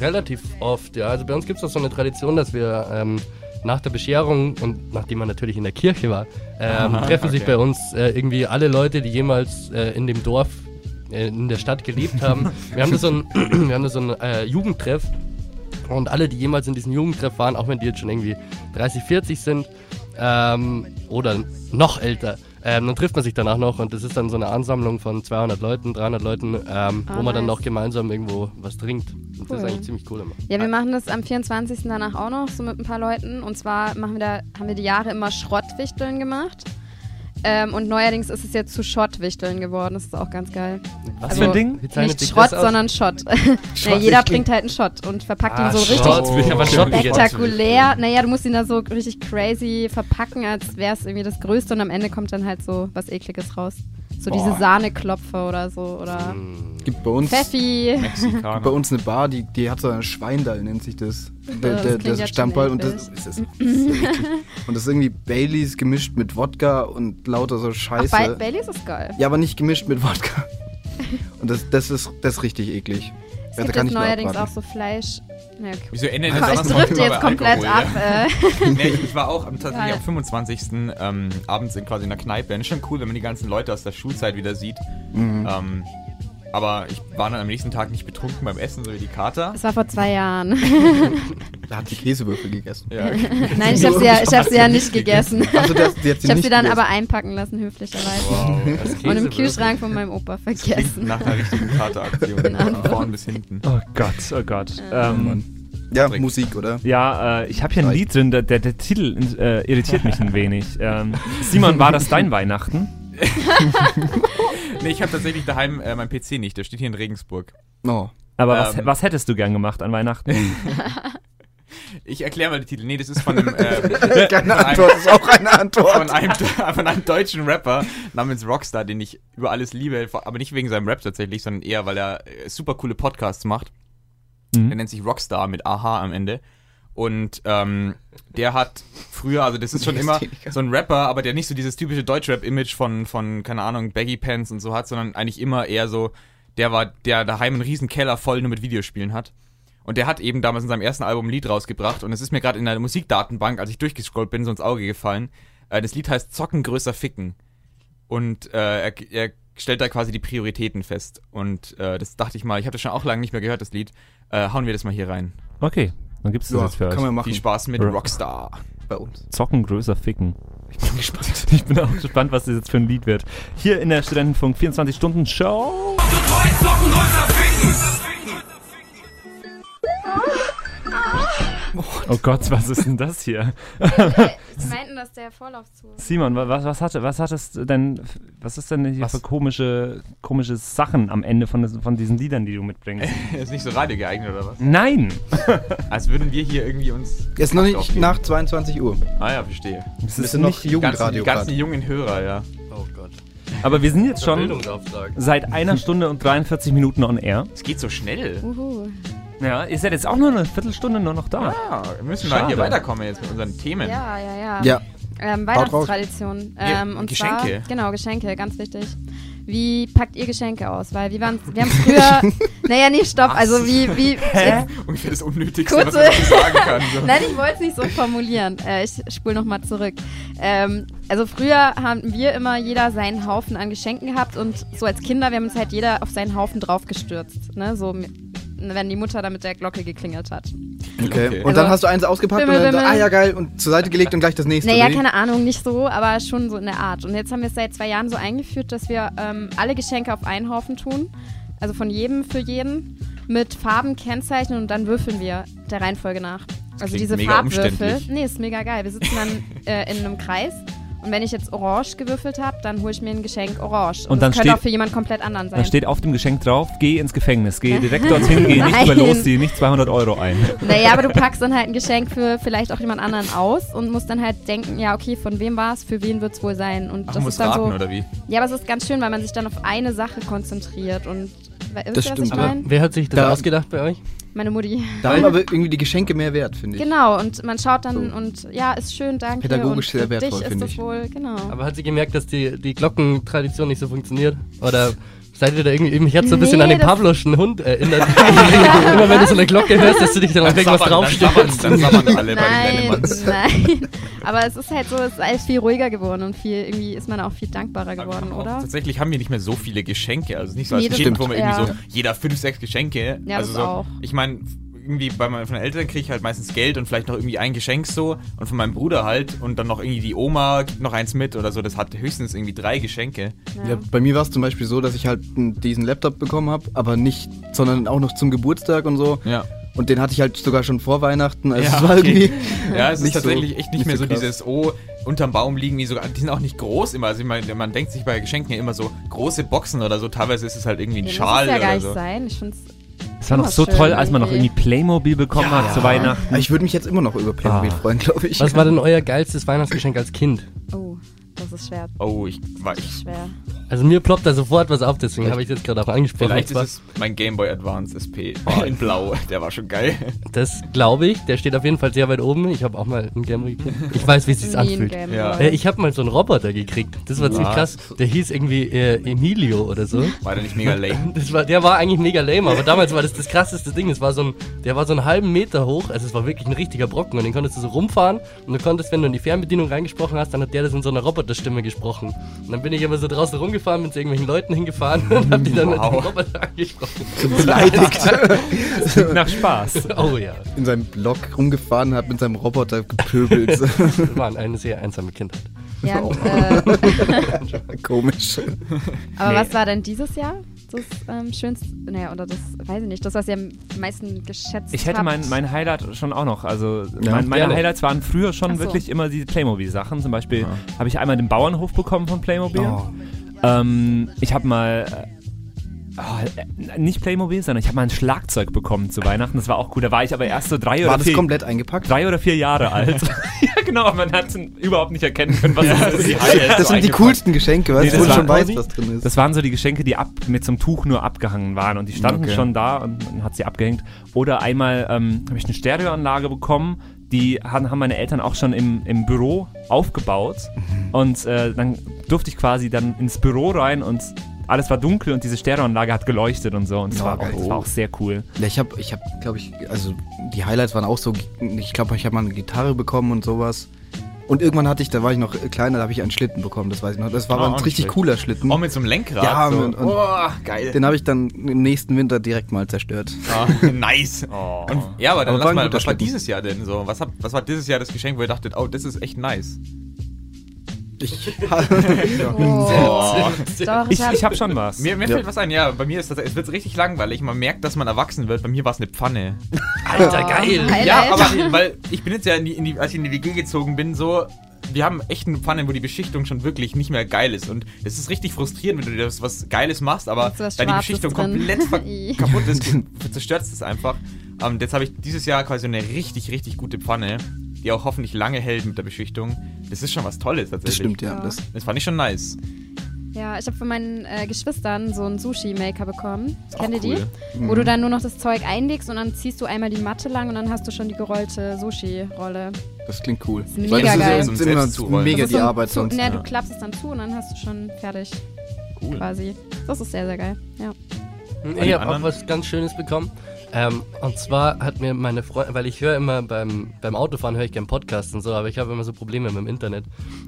J: relativ oft, ja. Also bei uns gibt es so eine Tradition, dass wir ähm, nach der Bescherung und nachdem man natürlich in der Kirche war, ähm,
C: Aha,
J: treffen sich
C: okay.
J: bei uns äh, irgendwie alle Leute, die jemals äh, in dem Dorf, äh, in der Stadt gelebt haben. wir haben da so ein, wir haben da so ein äh, Jugendtreff und alle, die jemals in diesem Jugendtreff waren, auch wenn die jetzt schon irgendwie 30, 40 sind ähm, oder noch älter, ähm, dann trifft man sich danach noch und das ist dann so eine Ansammlung von 200 Leuten, 300 Leuten, ähm,
E: Ah,
J: wo man dann
E: nice.
J: noch gemeinsam irgendwo was trinkt. Und das ist
E: Cool.
J: eigentlich ziemlich cool immer.
E: Ja, wir machen das am 24. danach auch noch, so mit ein paar Leuten. Und zwar machen wir da, haben wir die Jahre immer Schrottwichteln gemacht. Ähm, und neuerdings ist es jetzt zu Schottwichteln geworden. Das ist auch ganz geil.
B: Was
E: Also,
B: für ein Ding?
E: Nicht Schrott, sondern Schott. ja, jeder bringt halt einen Schott und verpackt
J: Ah,
E: ihn so
J: Schrott.
E: richtig
J: Schott gegessen.
E: spektakulär. Naja, du musst ihn da so richtig crazy verpacken, als wäre es irgendwie das Größte. Und am Ende kommt dann halt so was Ekliges raus. So diese
C: Boah.
E: Sahneklopfer oder so. Oder
J: Mm.
D: Gibt bei uns,
E: Pfeffi.
C: Mexikaner.
D: bei uns eine Bar, die, die hat so ein Schweindall, nennt sich das. Der,
E: das
D: der, der
E: jetzt
D: Stammball und das, ist, das ist. Und das ist irgendwie Baileys gemischt mit Wodka und lauter so
E: Ach,
D: Scheiße.
E: Ba- Baileys ist geil.
D: ja, aber nicht gemischt mit Wodka. Und das, das, ist, das ist richtig eklig.
E: Es
D: Ja,
E: gibt
D: kann
E: jetzt
D: ich
E: neuerdings auch so Fleisch. Naja, okay.
C: Wieso endet
E: Ich
C: das sonst
E: drifte jetzt komplett
C: Alkohol,
E: ab.
C: ja?
E: Äh.
C: nee, ich, ich war auch am, tatsächlich am 25. Ähm, abends in quasi in der Kneipe. Und ist schon cool, wenn man die ganzen Leute aus der Schulzeit wieder sieht.
D: Mhm.
C: Ähm, aber ich war dann am nächsten Tag nicht betrunken beim Essen, so wie die Kater.
E: Das war vor zwei Jahren.
D: Da hat die Käsewürfel gegessen.
C: Ja,
E: Nein, ich habe sie, ja, ich hab sie ja nicht gegessen.
D: Also das, hat sie
E: Ich habe sie dann
D: gegessen.
E: aber einpacken lassen, höflicherweise.
C: wow.
E: Und im. Kühlschrank von meinem Opa vergessen.
C: nach einer richtigen Kateraktion. Von vorn bis hinten.
B: Oh Gott, oh Gott. Ähm,
D: Ja,
C: Patrick.
D: Musik, oder?
B: ja, äh, ich habe hier ein Lied drin, der, der, der Titel äh, irritiert mich ein wenig. Ähm, Simon, war das dein Weihnachten?
C: Nee, ich habe tatsächlich daheim äh, mein PC nicht. Der steht hier in Regensburg.
D: Oh.
B: Aber was,
C: Ähm.
B: was hättest du gern gemacht an Weihnachten?
C: Ich erkläre mal den Titel. Nee, das ist von einem, äh,
D: Keine
C: von
D: Antwort, ist auch eine
C: von
D: Antwort.
C: einem, von einem deutschen Rapper namens Rockstar, den ich über alles liebe, aber nicht wegen seinem Rap tatsächlich, sondern eher, weil er äh, super coole Podcasts macht. Der
B: Mhm.
C: nennt sich Rockstar mit AH am Ende. Und ähm, der hat früher, also das ist schon immer so ein Rapper, aber der nicht so dieses typische Deutschrap-Image von, von, keine Ahnung, Baggy Pants und so hat, sondern eigentlich immer eher so, der war, der daheim einen riesen Keller voll nur mit Videospielen hat. Und der hat eben damals in seinem ersten Album ein Lied rausgebracht und es ist mir gerade in der Musikdatenbank, als ich durchgescrollt bin, so ins Auge gefallen. Äh, das Lied heißt Zocken größer ficken. Und äh, er, er stellt da quasi die Prioritäten fest. Und äh, das dachte ich mal, ich habe das schon auch lange nicht mehr gehört, das Lied. Äh, hauen wir das mal hier rein.
B: Okay, dann gibt's das
D: Ja,
B: jetzt für
D: kann
B: euch.
D: man machen
C: Viel Spaß mit
B: Rock-
C: Rockstar.
D: bei uns.
B: Zocken größer ficken. Ich bin gespannt. Ich bin auch gespannt, was das jetzt für ein Lied wird. Hier in der Studentenfunk 24 Stunden Show. Oh Gott, was ist denn das hier?
E: Sie meinten, dass der Vorlauf zu.
B: Simon, wa- was, was, hatte, was hattest du denn, was ist denn hier
C: Was?
B: für komische, komische Sachen am Ende von, von diesen Liedern, die du mitbringst?
C: ist nicht so radio geeignet oder was?
B: Nein!
C: Als würden wir hier irgendwie uns.
D: Ist noch nicht
C: aufgeben.
D: nach 22 Uhr.
C: Ah ja, verstehe.
B: Das ist
D: sind noch
B: nicht,
C: Die ganzen, die
D: Jugendradio
C: ganzen
D: gerade.
C: jungen Hörer, ja.
J: Oh Gott.
B: aber wir sind jetzt schon seit einer Stunde und 43 Minuten on air.
C: Es geht so schnell.
E: Uhu.
B: Ja, ihr seid jetzt auch nur eine Viertelstunde nur noch da.
C: Ah, wir müssen mal
B: Schade.
C: hier weiterkommen jetzt mit unseren Themen.
E: Ja, ja, ja.
D: Ja.
E: Ähm. Weihnachtstradition.
C: Ja,
E: Ähm, und
C: Geschenke.
E: Zwar, genau, Geschenke, ganz wichtig. Wie packt ihr Geschenke aus? Weil wir, waren, wir haben früher. naja, nee, stopp. Also wie. wie
C: Hä? Ungefähr das Unnötigste,
E: Kurze-
C: was man dazu sagen kann. So.
E: Nein, ich wollte es nicht so formulieren. Äh, ich spule nochmal zurück. Ähm, also früher haben wir immer jeder seinen Haufen an Geschenken gehabt und so als Kinder, wir haben uns halt jeder auf seinen Haufen draufgestürzt. Ne? So, wenn die Mutter da mit der Glocke geklingelt hat.
D: Okay.
C: Okay.
D: Und dann
E: Also-
D: hast du eins ausgepackt
E: Bimmel,
D: und dann,
E: bimmel.
D: ah ja geil, und zur Seite gelegt und gleich das nächste.
E: Naja, keine Ahnung, nicht so, aber schon so in der Art. Und jetzt haben wir es seit zwei Jahren so eingeführt, dass wir ähm, alle Geschenke auf einen Haufen tun. Also von jedem für jeden. Mit Farben kennzeichnen und dann würfeln wir der Reihenfolge nach. Also
C: klingt
E: diese
C: mega
E: Farbwürfel. Nee, ist mega geil. Wir sitzen dann äh, in einem Kreis. Und wenn ich jetzt orange gewürfelt habe, dann hole ich mir ein Geschenk orange.
B: Und dann
E: das könnte
B: steht-
E: auch für jemand komplett anderen sein.
B: Da steht auf dem Geschenk drauf, geh ins Gefängnis, geh direkt dorthin, geh nicht mehr
E: Nein.
B: los, zieh nicht 200 Euro ein.
E: Naja, aber du packst dann halt ein Geschenk für vielleicht auch jemand anderen aus und musst dann halt denken, ja, okay, von wem war es, für wen wird es wohl sein. Und
C: Ach,
E: das
C: muss
E: ist dann
C: raten,
E: so.
C: oder wie?
E: Ja, aber es ist ganz schön, weil man sich dann auf eine Sache konzentriert und we- wisst
D: Das
E: was
D: stimmt.
E: ich
J: wer hat sich das
D: Da-
J: ausgedacht bei euch?
E: Meine Mutti.
D: Da haben aber irgendwie die Geschenke mehr wert, finde ich.
E: Genau, und man schaut dann
D: So.
E: und ja, ist schön, danke.
D: Pädagogisch
E: und
D: sehr
E: für
D: wertvoll,
E: dich ist
D: finde
E: das
D: ich.
E: wohl, genau.
J: Aber hat sie gemerkt, dass die, die Glockentradition nicht so funktioniert? Oder seid ihr da irgendwie, mich hat so ein bisschen
E: Nee,
J: an den Pavloschen Hund erinnert. Immer wenn du so eine Glocke hörst, dass du dich dann auf irgendwas
C: sabbern, dann sabbern alle bei den
E: Nein, nein. Aber es ist halt so, es ist alles viel ruhiger geworden und viel, irgendwie ist man auch viel dankbarer geworden,
C: Auch
E: oder?
C: Tatsächlich haben wir nicht mehr so viele Geschenke. Also nicht so als
E: Nee,
C: Kind, wo man irgendwie so jeder fünf, sechs Geschenke.
E: Ja,
C: also
E: das
C: so,
E: auch.
C: Ich meine, irgendwie bei meinen von den Eltern kriege ich halt meistens Geld und vielleicht noch irgendwie ein Geschenk so und von meinem Bruder halt und dann noch irgendwie die Oma gibt noch eins mit oder so. Das hat höchstens irgendwie drei Geschenke.
D: Ja, bei mir war es zum Beispiel so, dass ich halt diesen Laptop bekommen habe, aber nicht, sondern auch noch zum Geburtstag und so.
C: Ja.
D: Und den hatte ich halt sogar schon vor Weihnachten. Also
C: Ja,
D: es war
C: okay.
D: irgendwie.
C: Ja, es ist
D: nicht so-
C: tatsächlich echt nicht, mehr so,
D: krass.
C: dieses, oh, unterm Baum liegen die sogar, die sind auch nicht groß immer. Also ich meine, man denkt sich bei Geschenken ja immer so große Boxen oder so. Teilweise ist es halt irgendwie ein
E: Nee,
C: Schal
E: muss es ja gar
C: oder
E: nicht
C: so.
E: sein. Ich find's
B: Es war noch so
E: schön
B: toll, als man noch
E: irgendwie.
B: Playmobil bekommen hat zu Weihnachten.
D: Ich würde mich jetzt immer noch über Playmobil
B: Ah.
D: freuen, glaube ich.
J: Was war denn euer geilstes Weihnachtsgeschenk als Kind?
E: Oh, das ist schwer.
C: Oh, ich war
E: Das ist schwer.
J: Also mir ploppt da sofort was auf, deswegen habe ich das jetzt gerade auch angesprochen.
C: Vielleicht ist es mein Game Boy Advance SP in Blau. Der war schon geil.
J: Das glaube ich, der steht auf jeden Fall sehr weit oben. Ich habe auch mal einen Gameboy gekriegt. Ich weiß, wie es sich anfühlt.
E: Game
C: Ja.
E: Boy.
J: Äh, ich habe mal so einen Roboter gekriegt. Das war ziemlich krass. Der hieß irgendwie äh, Emilio oder so.
C: War der nicht mega lame?
J: Das war, der war eigentlich mega lame, aber damals war das das krasseste Ding. Das war so ein, der war so einen halben Meter hoch, also es war wirklich ein richtiger Brocken und den konntest du so rumfahren und du konntest, wenn du in die Fernbedienung reingesprochen hast, dann hat der das in so einer Roboterstimme gesprochen. Und dann bin ich immer so draußen rumgefahren, bin zu irgendwelchen Leuten hingefahren und hab die dann mit dem
C: Wow.
J: Roboter angesprochen.
D: beleidigt
B: Nach Spaß.
J: Oh ja,
D: in seinem Block rumgefahren hat, mit seinem Roboter gepöbelt.
J: das war eine sehr einsame Kindheit.
E: Ja, und, äh,
D: Komisch.
E: aber
B: Nee.
E: was war denn dieses Jahr das ähm, schönste? Naja, oder das, weiß ich nicht, das, was ihr am meisten geschätzt
B: Ich hätte mein, mein Highlight schon auch noch. Also
D: Ja,
B: mein, meine
J: gerne.
B: Highlights waren früher schon
E: so.
B: wirklich immer diese Playmobil-Sachen. Zum Beispiel habe ich einmal den Bauernhof bekommen von Playmobil.
D: Oh.
B: Ähm, ich habe mal äh, oh, äh, nicht Playmobil, sondern ich habe mal ein Schlagzeug bekommen zu Weihnachten. Das war auch cool. Da war ich aber erst so drei
D: War
B: oder
D: das
B: vier,
D: komplett eingepackt?
B: drei oder vier Jahre alt. ja, genau. Man hat überhaupt nicht erkennen können, was das ist.
D: Das sind die coolsten Geschenke, weißt
B: Nee,
D: du,
B: das war-
D: schon weißt, was drin ist.
B: Das waren so die Geschenke, die ab, mit so einem Tuch nur abgehangen waren und die standen
D: Okay.
B: schon da und man hat sie abgehängt. Oder einmal ähm, habe ich eine Stereoanlage bekommen, die haben, haben meine Eltern auch schon im, im Büro aufgebaut
D: Mhm.
B: und äh, dann durfte ich quasi dann ins Büro rein und alles war dunkel und diese Stereoanlage hat geleuchtet und so und das,
D: Ja,
B: war, auch, das war auch sehr cool.
D: Ja, ich habe, ich hab, glaube ich, also die Highlights waren auch so, ich glaube, ich habe mal eine Gitarre bekommen und sowas. Und irgendwann hatte ich, da war ich noch kleiner, da habe ich einen Schlitten bekommen, das weiß ich noch. Das war aber
C: auch
D: ein richtig
C: schlecht.
D: cooler Schlitten.
C: Auch mit so einem Lenkrad.
D: Ja,
C: so.
D: und- und-
C: oh, geil.
D: Den habe ich dann im nächsten Winter direkt mal zerstört.
C: Ah, nice.
B: Oh.
C: Und, ja, aber dann
D: Aber
C: lass
D: war
C: mal, was war
D: Schlitten.
C: dieses Jahr denn so? Was, hab, was war dieses Jahr das Geschenk, wo ihr dachtet, oh, das ist echt nice?
D: Ich,
E: Oh. Doch,
B: Ich,
E: hab-
B: ich habe schon was.
C: Mir, mir
D: Ja.
C: fällt was ein, ja, bei mir ist das, es wird richtig langweilig. Man merkt, dass man erwachsen wird. Bei mir war es eine Pfanne.
J: Alter, geil.
E: Highlight.
C: Ja, aber weil ich bin jetzt ja, in die, in die, als ich in die WG gezogen bin, so, wir haben echt eine Pfanne, wo die Beschichtung schon wirklich nicht mehr geil ist. Und es ist richtig frustrierend, wenn du dir das was Geiles machst, aber da die Beschichtung
E: drin.
C: komplett kaputt ist, zerstört es einfach. Und jetzt habe ich dieses Jahr quasi eine richtig, richtig gute Pfanne, die auch hoffentlich lange hält mit der Beschichtung. Das ist schon was Tolles tatsächlich.
D: das stimmt, ja. Das,
C: Das fand ich schon nice.
E: Ja, ich habe von meinen äh, Geschwistern so einen Sushi-Maker bekommen. Kennt ihr die?
C: cool.
E: Wo du dann nur noch das Zeug einlegst und dann ziehst du einmal die Matte lang und dann hast du schon die gerollte Sushi-Rolle.
D: Das klingt cool.
E: ist mega
D: Weil das
E: geil.
D: ist, immer
C: Selbstzurollen.
D: mega
E: Das ist
D: die
E: so ein
D: Arbeit
E: zu,
D: sonst.
E: Ne,
C: ja.
E: du klappst es dann zu und dann hast du schon fertig.
C: Cool.
E: Quasi. Das ist sehr, sehr geil. Ja.
C: die
J: Ich habe auch was ganz Schönes bekommen. Ähm, und zwar hat mir meine Freundin, weil ich höre immer beim, beim Autofahren höre ich gerne Podcasts und so, aber ich habe immer so Probleme mit dem Internet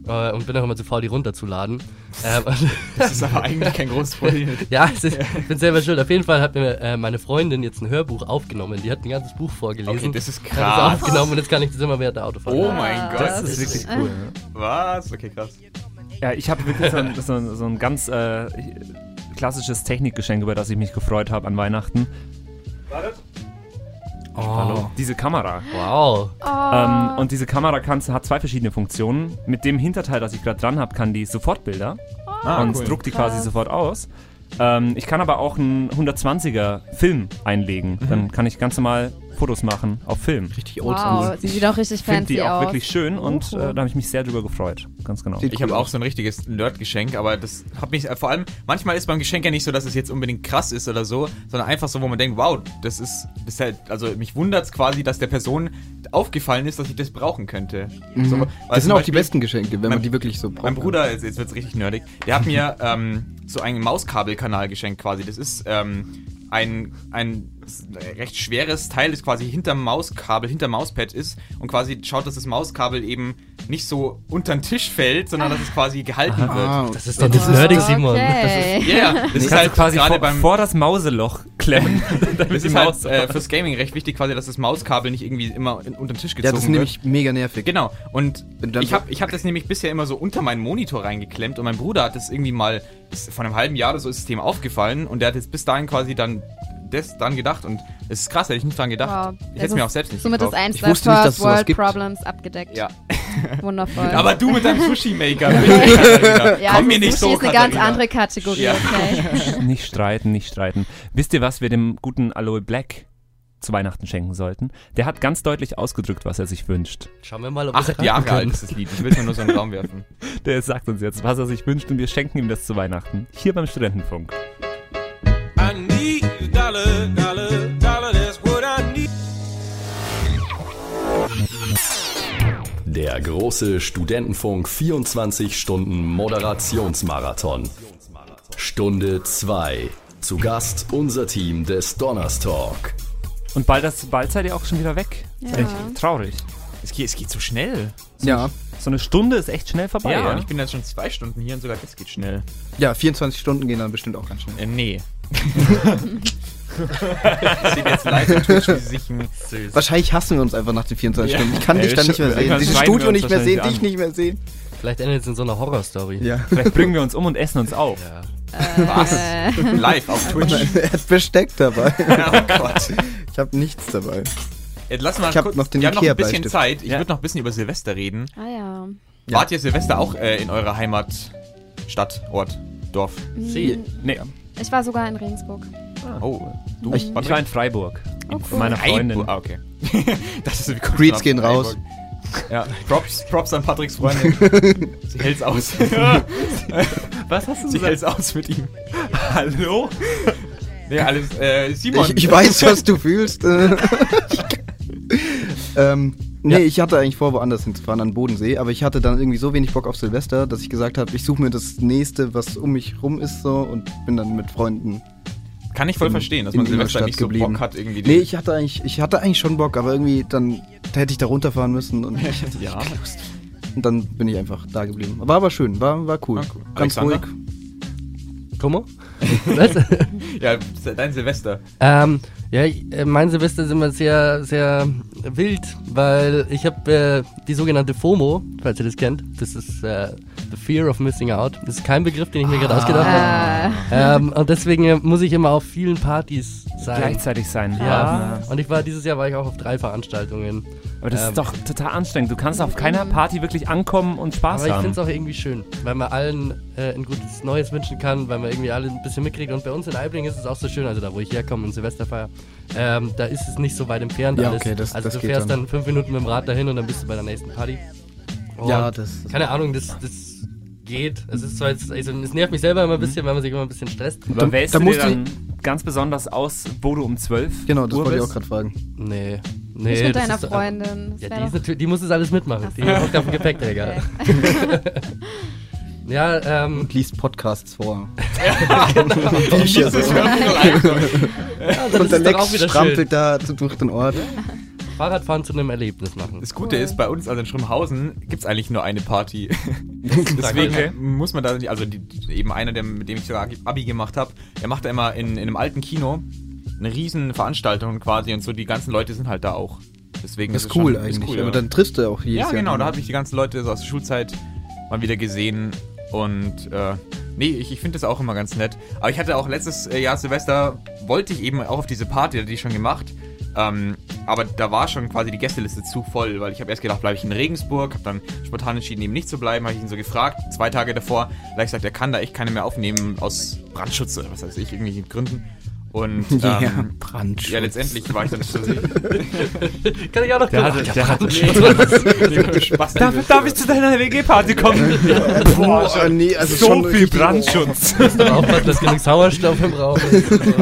J: äh, und bin auch immer zu faul, die runterzuladen. Ähm,
C: Das ist aber eigentlich kein großes Problem.
J: ja, ist, ich bin selber schuld. Auf jeden Fall hat mir äh, meine Freundin jetzt ein Hörbuch aufgenommen. Die hat ein ganzes Buch vorgelesen.
C: Okay, das ist krass.
J: aufgenommen und jetzt kann ich das immer während der Autofahrt.
C: Oh mein Gott.
B: Das ist wirklich cool. Ne?
C: Was? Okay, krass.
B: Ja, ich habe wirklich so ein, so ein, so ein ganz äh, klassisches Technikgeschenk, über das ich mich gefreut habe an Weihnachten.
J: Oh,
B: Diese Kamera.
J: wow.
B: Ähm, und diese Kamera kann, hat zwei verschiedene Funktionen. Mit dem Hinterteil, das ich gerade dran habe, kann die Sofortbilder
C: Ah,
B: und
C: cool.
B: druckt die quasi sofort aus. Ähm, ich kann aber auch einen 120er Film einlegen.
C: Mhm.
B: Dann kann ich ganz normal Fotos machen auf Film.
D: Richtig oldschool.
E: Wow, sie sieht auch richtig
B: Ich finde
E: fancy
B: die auch
E: aus.
B: wirklich schön und äh, da habe ich mich sehr drüber gefreut. Ganz genau.
D: Sieht
C: Ich
D: cool
C: habe auch
D: aus.
C: so ein richtiges Nerd-Geschenk, aber das hat mich äh, vor allem, manchmal ist beim Geschenk ja nicht so, dass es jetzt unbedingt krass ist oder so, sondern einfach so, wo man denkt, wow, das ist, das ist halt, also mich wundert es quasi, dass der Person aufgefallen ist, dass ich das brauchen könnte.
D: Mhm.
C: So, weil
D: das sind auch die besten Geschenke, wenn man
C: mein-
D: die wirklich so braucht.
C: Mein Bruder, jetzt, jetzt wird's richtig nerdig, der hat mir ähm, so einen Mauskabelkanal geschenkt quasi. Das ist ähm, ein, ein recht schweres Teil, das quasi hinterm Mauskabel, hinterm Mauspad ist und quasi schaut, dass das Mauskabel eben nicht so unter den Tisch fällt, sondern dass es quasi gehalten wird.
D: Ah,
J: Das ist doch das Nerdig, Simon.
E: Okay.
C: Ja, yeah, das
B: Das
C: ist halt
B: quasi
C: gerade
B: vor,
C: beim
B: vor das Mauseloch klemmen.
C: das ist halt äh, fürs Gaming recht wichtig quasi, dass das Mauskabel nicht irgendwie immer in, unter den Tisch gezogen
D: ja, das ist
C: wird.
D: nämlich mega nervig.
C: Genau. Und
D: dann
C: ich habe ich hab das nämlich bisher immer so unter meinen Monitor reingeklemmt und mein Bruder hat das irgendwie mal, ist vor einem halben Jahr oder so ist das Thema aufgefallen und der hat jetzt bis dahin quasi dann das dran gedacht und es ist krass, hätte ich nicht dran gedacht.
E: Wow.
C: Ich hätte es mir auch selbst nicht
E: Somit ist eins
D: Ich
E: der
D: wusste nicht, dass
E: First
D: sowas
E: World
D: gibt.
E: Problems abgedeckt.
C: Ja.
E: Wundervoll.
C: Aber du mit deinem Sushi-Maker. Katharina.
E: ja,
C: Komm mir
E: also
C: nicht
E: Sushi
C: so,
E: ist eine ganz andere Kategorie,
C: Ja.
E: okay.
B: Nicht streiten, nicht streiten. Wisst ihr, was wir dem guten Aloe Black zu Weihnachten schenken sollten? Der hat ganz deutlich ausgedrückt, was er sich wünscht.
J: Schauen wir mal, ob
C: Acht Jahre alt ist das Lied. Ich will es mir nur so in den Raum werfen.
B: Der sagt uns jetzt, was er sich wünscht und wir schenken ihm das zu Weihnachten. Hier beim Studentenfunk.
F: Dollar, dollar, dollar, that's what I need.
A: Der große Studentenfunk 24 Stunden Moderationsmarathon. Stunde 2. Zu Gast unser Team des Donnerstalk.
B: Und bald, das, bald seid ihr auch schon wieder weg.
E: Ja.
B: Echt traurig.
C: Es geht, es geht so schnell.
D: Ja,
B: So eine Stunde ist echt schnell vorbei.
C: Ja,
B: Ja,
C: und ich bin jetzt schon zwei Stunden hier und sogar das geht schnell.
D: ja, 24 Stunden gehen dann bestimmt auch ganz schnell.
C: Äh, nee. ich sehe jetzt live auf Twitch, wie sich ein
D: Wahrscheinlich hassen wir uns einfach nach den 24
C: Ja.
D: Stunden. Ich kann
B: Ja,
D: dich dann nicht mehr sehen. Dieses Studio nicht mehr sehen, dich nicht mehr sehen.
J: Vielleicht endet es in so einer Horrorstory.
D: Ja.
B: Vielleicht bringen wir uns um und essen uns auf.
J: Ja.
C: Was? Live auf Twitch.
D: er hat Besteck dabei.
C: oh Gott.
D: Ich habe nichts dabei.
C: Jetzt lass mal
D: Ich hab
C: kurz.
D: noch den
C: wir haben noch ein bisschen. Zeit. Ich
B: Ja.
C: würde noch ein bisschen über Silvester reden.
E: Ah ja.
D: Ja.
C: Wart ihr Silvester auch äh, in eurer Heimatstadt, Ort, Dorf?
J: Sie.
B: Nee,
E: Ich war sogar in Regensburg.
C: Oh, du?
D: Ich-
B: ich war in Freiburg.
E: Oh,
B: Von
E: cool.
B: meiner Freundin.
C: Freiburg. Ah, okay. das ist wie
D: Greets gehen raus.
C: Ja, Props, Props an Patricks Freundin. Sie hält's aus.
B: Was hast du
C: Sie
B: gesagt?
C: hält's aus mit ihm.
B: Hallo?
C: Nee, alles, äh, Simon.
D: Ich, ich weiß, was du fühlst. äh. ähm, nee,
B: Ja.
D: ich hatte eigentlich vor, woanders hinzufahren, an den Bodensee, aber ich hatte dann irgendwie so wenig Bock auf Silvester, dass ich gesagt habe, ich suche mir das nächste, was um mich rum ist, so und bin dann mit Freunden.
C: Kann ich voll
D: in-
C: verstehen, dass man Silvester
D: Ingolstadt
C: nicht so
D: geblieben.
C: Bock hat irgendwie.
D: Nee, ich hatte eigentlich, ich hatte eigentlich schon Bock, aber irgendwie dann da hätte ich da runterfahren müssen und, ich hatte
C: ja.
D: und dann bin ich einfach da geblieben. War aber schön, war, war cool.
C: War cool.
D: Ganz
C: Alexander?
D: ruhig.
J: Como? Was?
C: ja, dein Silvester.
J: Ähm, ja, ich- äh, mein Silvester ist immer sehr, sehr wild, weil ich habe äh, die sogenannte FOMO, falls ihr das kennt. Das ist äh, The Fear of Missing Out. Das ist kein Begriff, den ich mir gerade ausgedacht habe.
E: Äh,
J: Ähm, und deswegen äh, muss ich immer auf vielen Partys sein.
B: Gleichzeitig sein.
J: Ja. Und ich war dieses Jahr war ich auch auf drei Veranstaltungen.
B: Aber das
J: Ähm,
B: ist doch total anstrengend. Du kannst auf keiner Party wirklich ankommen und Spaß
J: Aber ich
B: haben.
J: finde es auch irgendwie schön, weil man allen äh, ein gutes Neues wünschen kann, weil man irgendwie alle ein bisschen mitkriegt. Und bei uns in Eibling ist es auch so schön, also da wo ich herkomme in Silvesterfeier, ähm, da ist es nicht so weit entfernt
D: Ja,
J: alles.
D: okay, das-
J: also
D: das
J: du
D: geht
J: fährst
D: dann.
J: dann. fünf Minuten mit dem Rad dahin und dann bist du bei der nächsten Party. Und
D: Ja, das-
J: Keine Ahnung, das, das geht. Es ist zwar jetzt, also es nervt mich selber immer ein bisschen, weil man sich immer ein bisschen stresst.
B: Aber wählst
D: da
B: du dir
D: musst du-
B: dann ganz besonders aus, wo du um 12
D: Genau, das
B: Uhr
D: wollte ich auch gerade fragen.
J: Nee. Nee,
E: Nicht mit deiner
J: ist,
E: Freundin.
J: Ja, die, ist die muss das alles mitmachen. Die
E: Ach so.
J: hockt auf dem Gepäckträger.
E: Okay.
J: Ja, ähm,
D: Und liest Podcasts vor.
C: Bücher so.
J: ja, dann
D: Und
J: ist
D: der Lex
J: auch wieder schön.
D: strampelt da durch den Ort.
J: Fahrradfahren zu einem Erlebnis machen.
C: Das Gute ist, bei uns, also in Schrimmhausen, gibt es eigentlich nur eine Party.
J: Okay.
C: Deswegen muss man da, also die, eben einer, der, mit dem ich sogar Abi gemacht habe, der macht da immer in, in einem alten Kino eine riesen Veranstaltung quasi und so, die ganzen Leute sind halt da auch. Deswegen
D: Das ist cool
C: schon-
D: eigentlich.
C: cool,
D: Aber
C: ja.
D: dann triffst du auch jedes
C: Ja,
D: Jahr.
C: genau, da habe ich die ganzen Leute so aus der Schulzeit mal wieder gesehen und äh, nee, ich, ich finde das auch immer ganz nett. Aber ich hatte auch letztes äh, Jahr Silvester, wollte ich eben auch auf diese Party, hatte ich schon gemacht, ähm, aber da war schon quasi die Gästeliste zu voll, weil ich habe erst gedacht, bleibe ich in Regensburg, habe dann spontan entschieden, eben nicht zu bleiben, habe ich ihn so gefragt, zwei Tage davor, da hab ich gesagt, er kann da echt keine mehr aufnehmen aus Brandschutz oder was weiß ich, irgendwelchen Gründen. Und ähm,
D: Ja, Brandschutz.
C: ja, letztendlich war ich dann so
J: Kann ich auch noch
B: Der hatte, der hatte
C: Spaß.
B: darf, darf ich zu deiner WG-Party kommen?
D: Boah, nee, also
B: so
D: schon
B: viel Brandschutz.
J: aufpassen, dass genug Sauerstoff im Raum ist.
D: Ist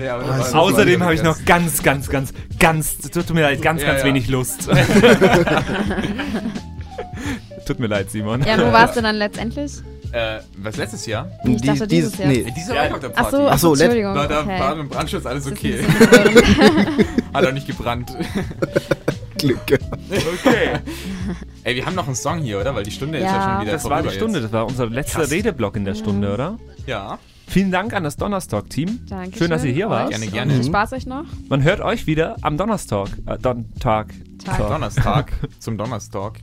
C: war-
B: Außerdem habe ich noch ganz, ganz, ganz, ganz, tut mir leid, ganz,
C: Ja,
B: ganz
C: ja.
B: wenig Lust. tut mir leid, Simon.
E: Ja, wo warst du dann letztendlich?
C: Äh, was letztes Jahr?
E: Ich
D: Die-
E: dachte, dieses Jahr.
D: Nee,
C: Diese
B: Ja,
C: der
E: Ach
C: Party.
E: so,
D: Ach so,
E: Entschuldigung.
C: Da, da
E: okay.
C: war mit dem Brandschutz alles okay. Hat auch nicht gebrannt.
D: Glück gehabt.
B: Okay.
C: Ey, wir haben noch einen Song hier, oder? Weil die Stunde ist
E: Ja.
C: ja schon wieder
B: Das war die Stunde,
C: Jetzt.
B: das war unser letzter
C: Krass.
B: Redeblock in der Stunde, oder?
C: Ja.
B: Vielen Dank an das Donnerstag-Team.
E: Dankeschön.
B: Schön, dass ihr hier wart.
C: Gerne, gerne.
E: Viel Spaß euch noch.
B: Man hört euch wieder am Donnerstag. Äh, Don Tag.
E: Tag.
B: Tag.
C: Donnerstag zum Donnerstag.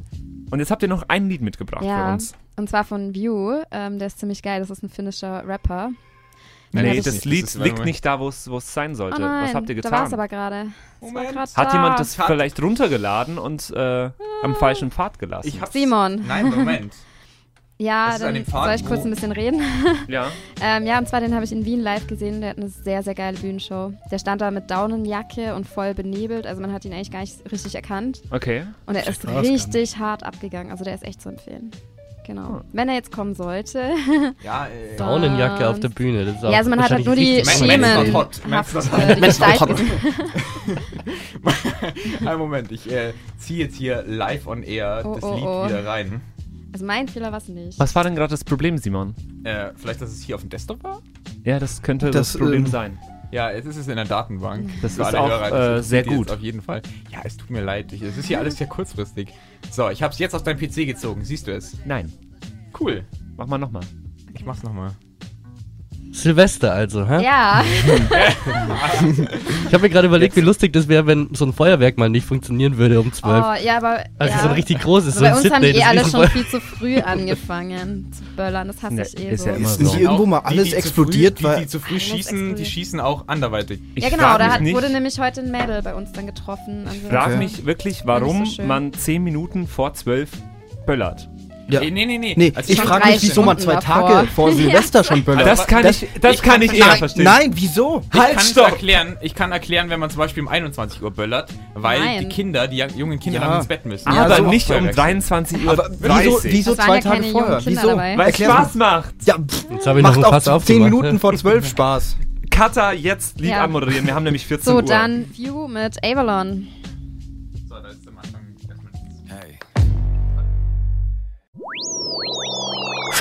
B: Und jetzt habt ihr noch ein Lied mitgebracht für
E: Ja,
B: uns.
E: Und zwar von View. Ähm, der ist ziemlich geil. Das ist ein finnischer Rapper. Den
B: Nee,
E: ich-
B: das
C: das
B: Lied
C: ist-
B: liegt nicht da, wo es wo es sein
E: Oh
B: sollte.
E: nein,
B: Was habt ihr
E: da war es
B: getan?
E: aber gerade. Grad
B: Hat
E: da.
B: jemand das
C: Hat-
B: vielleicht runtergeladen und äh, am falschen Pfad gelassen?
E: Simon.
C: Nein, Moment.
E: Ja,
C: Das
E: dann soll ich kurz ein bisschen reden.
B: ja.
E: ähm, ja, und zwar den habe ich in Wien live gesehen. Der hat eine sehr, sehr geile Bühnenshow. Der stand da mit Daunenjacke und voll benebelt. Also man hat ihn eigentlich gar nicht richtig erkannt.
B: Okay.
E: Und er ist richtig hart abgegangen. Also der ist echt zu empfehlen. Genau.
B: Oh.
E: Wenn er jetzt kommen sollte.
C: Ja, äh.
J: Daunenjacke auf der Bühne. Das ist auch
E: ja, also man hat halt nur die
C: Schemen.
J: richtig
C: Men's
J: spannend.
C: not hot. Men's
E: schemenhaft
C: not
E: die
D: Men's not
E: Gestalt
D: hot.
E: gesehen.
C: einen Moment. Ich äh, ziehe jetzt hier live on air
E: Oh,
C: das
E: oh,
C: Lied
E: oh.
C: wieder rein.
E: Also mein Fehler war es nicht.
B: Was war denn gerade das Problem, Simon?
C: Äh, vielleicht, dass es hier auf dem Desktop war?
B: Ja, das könnte das,
D: Das,
B: Problem
D: ähm,
B: sein.
C: Ja, jetzt ist es in der Datenbank.
B: Das
C: Für
B: ist auch,
C: Hörer,
B: äh,
C: das
B: sehr gut.
C: Auf jeden Fall. Ja, es tut mir leid. Ich- Es ist hier alles sehr kurzfristig. So, ich habe es jetzt auf deinen PC gezogen. Siehst du es?
B: Nein.
C: Cool.
B: Mach mal nochmal.
C: Ich mach's nochmal.
J: Silvester also, hä?
E: Ja,
J: Ich habe mir gerade überlegt, wie lustig das wäre, wenn so ein Feuerwerk mal nicht funktionieren würde um 12.
E: oh, ja, aber.
J: also
E: ja.
J: so ein richtig großes,
E: Also
J: so
E: bei uns haben
J: Sydney,
E: die eh alle schon viel zu früh angefangen zu böllern. Das hasse
B: Ne,
E: ich eh
B: ist
E: so.
B: ja immer
D: Ist
B: so.
D: nicht irgendwo mal
C: Die,
D: alles
C: die zu
D: explodiert,
C: früh,
D: weil.
C: Die, die zu früh schießen, die schießen auch anderweitig.
B: Ich
E: ja, genau, da
B: mich
E: hat,
B: nicht,
E: wurde nämlich heute ein Mädel bei uns dann getroffen. Also
B: Ich frage
D: Okay.
B: mich wirklich, warum
E: so
B: man 10 Minuten vor 12 böllert.
D: Ja.
C: Nee, nee, nee.
D: Nee,
C: Also
D: ich frage mich, wieso man zwei
E: davor.
D: Tage vor Silvester schon böllert.
B: Das kann
D: Das-
B: ich, das
C: ich
B: kann
C: kann
B: ich eher
C: verstehen.
B: verstehen.
D: Nein, wieso?
C: Ich
B: Halt,
C: kann
B: stopp!
C: erklären, ich kann erklären, wenn man zum Beispiel um 21 Uhr böllert, weil
E: Nein.
C: die Kinder, die jungen Kinder
D: Ja.
C: dann ins Bett müssen.
D: Ja,
B: Aber
D: so
B: nicht um
C: Feuerwerk.
B: 23 Uhr.
D: Aber wieso, wieso zwei Tage vorher? Wieso?
B: Weil es Spaß macht.
D: Ja,
J: Jetzt habe ich noch
D: macht auch 10
J: aufgemacht.
D: Minuten vor 12 Spaß.
B: Cutter, jetzt Lied
E: Ja.
B: anmoderieren. Wir haben nämlich 14
E: So,
B: Uhr.
E: dann View mit Avalon.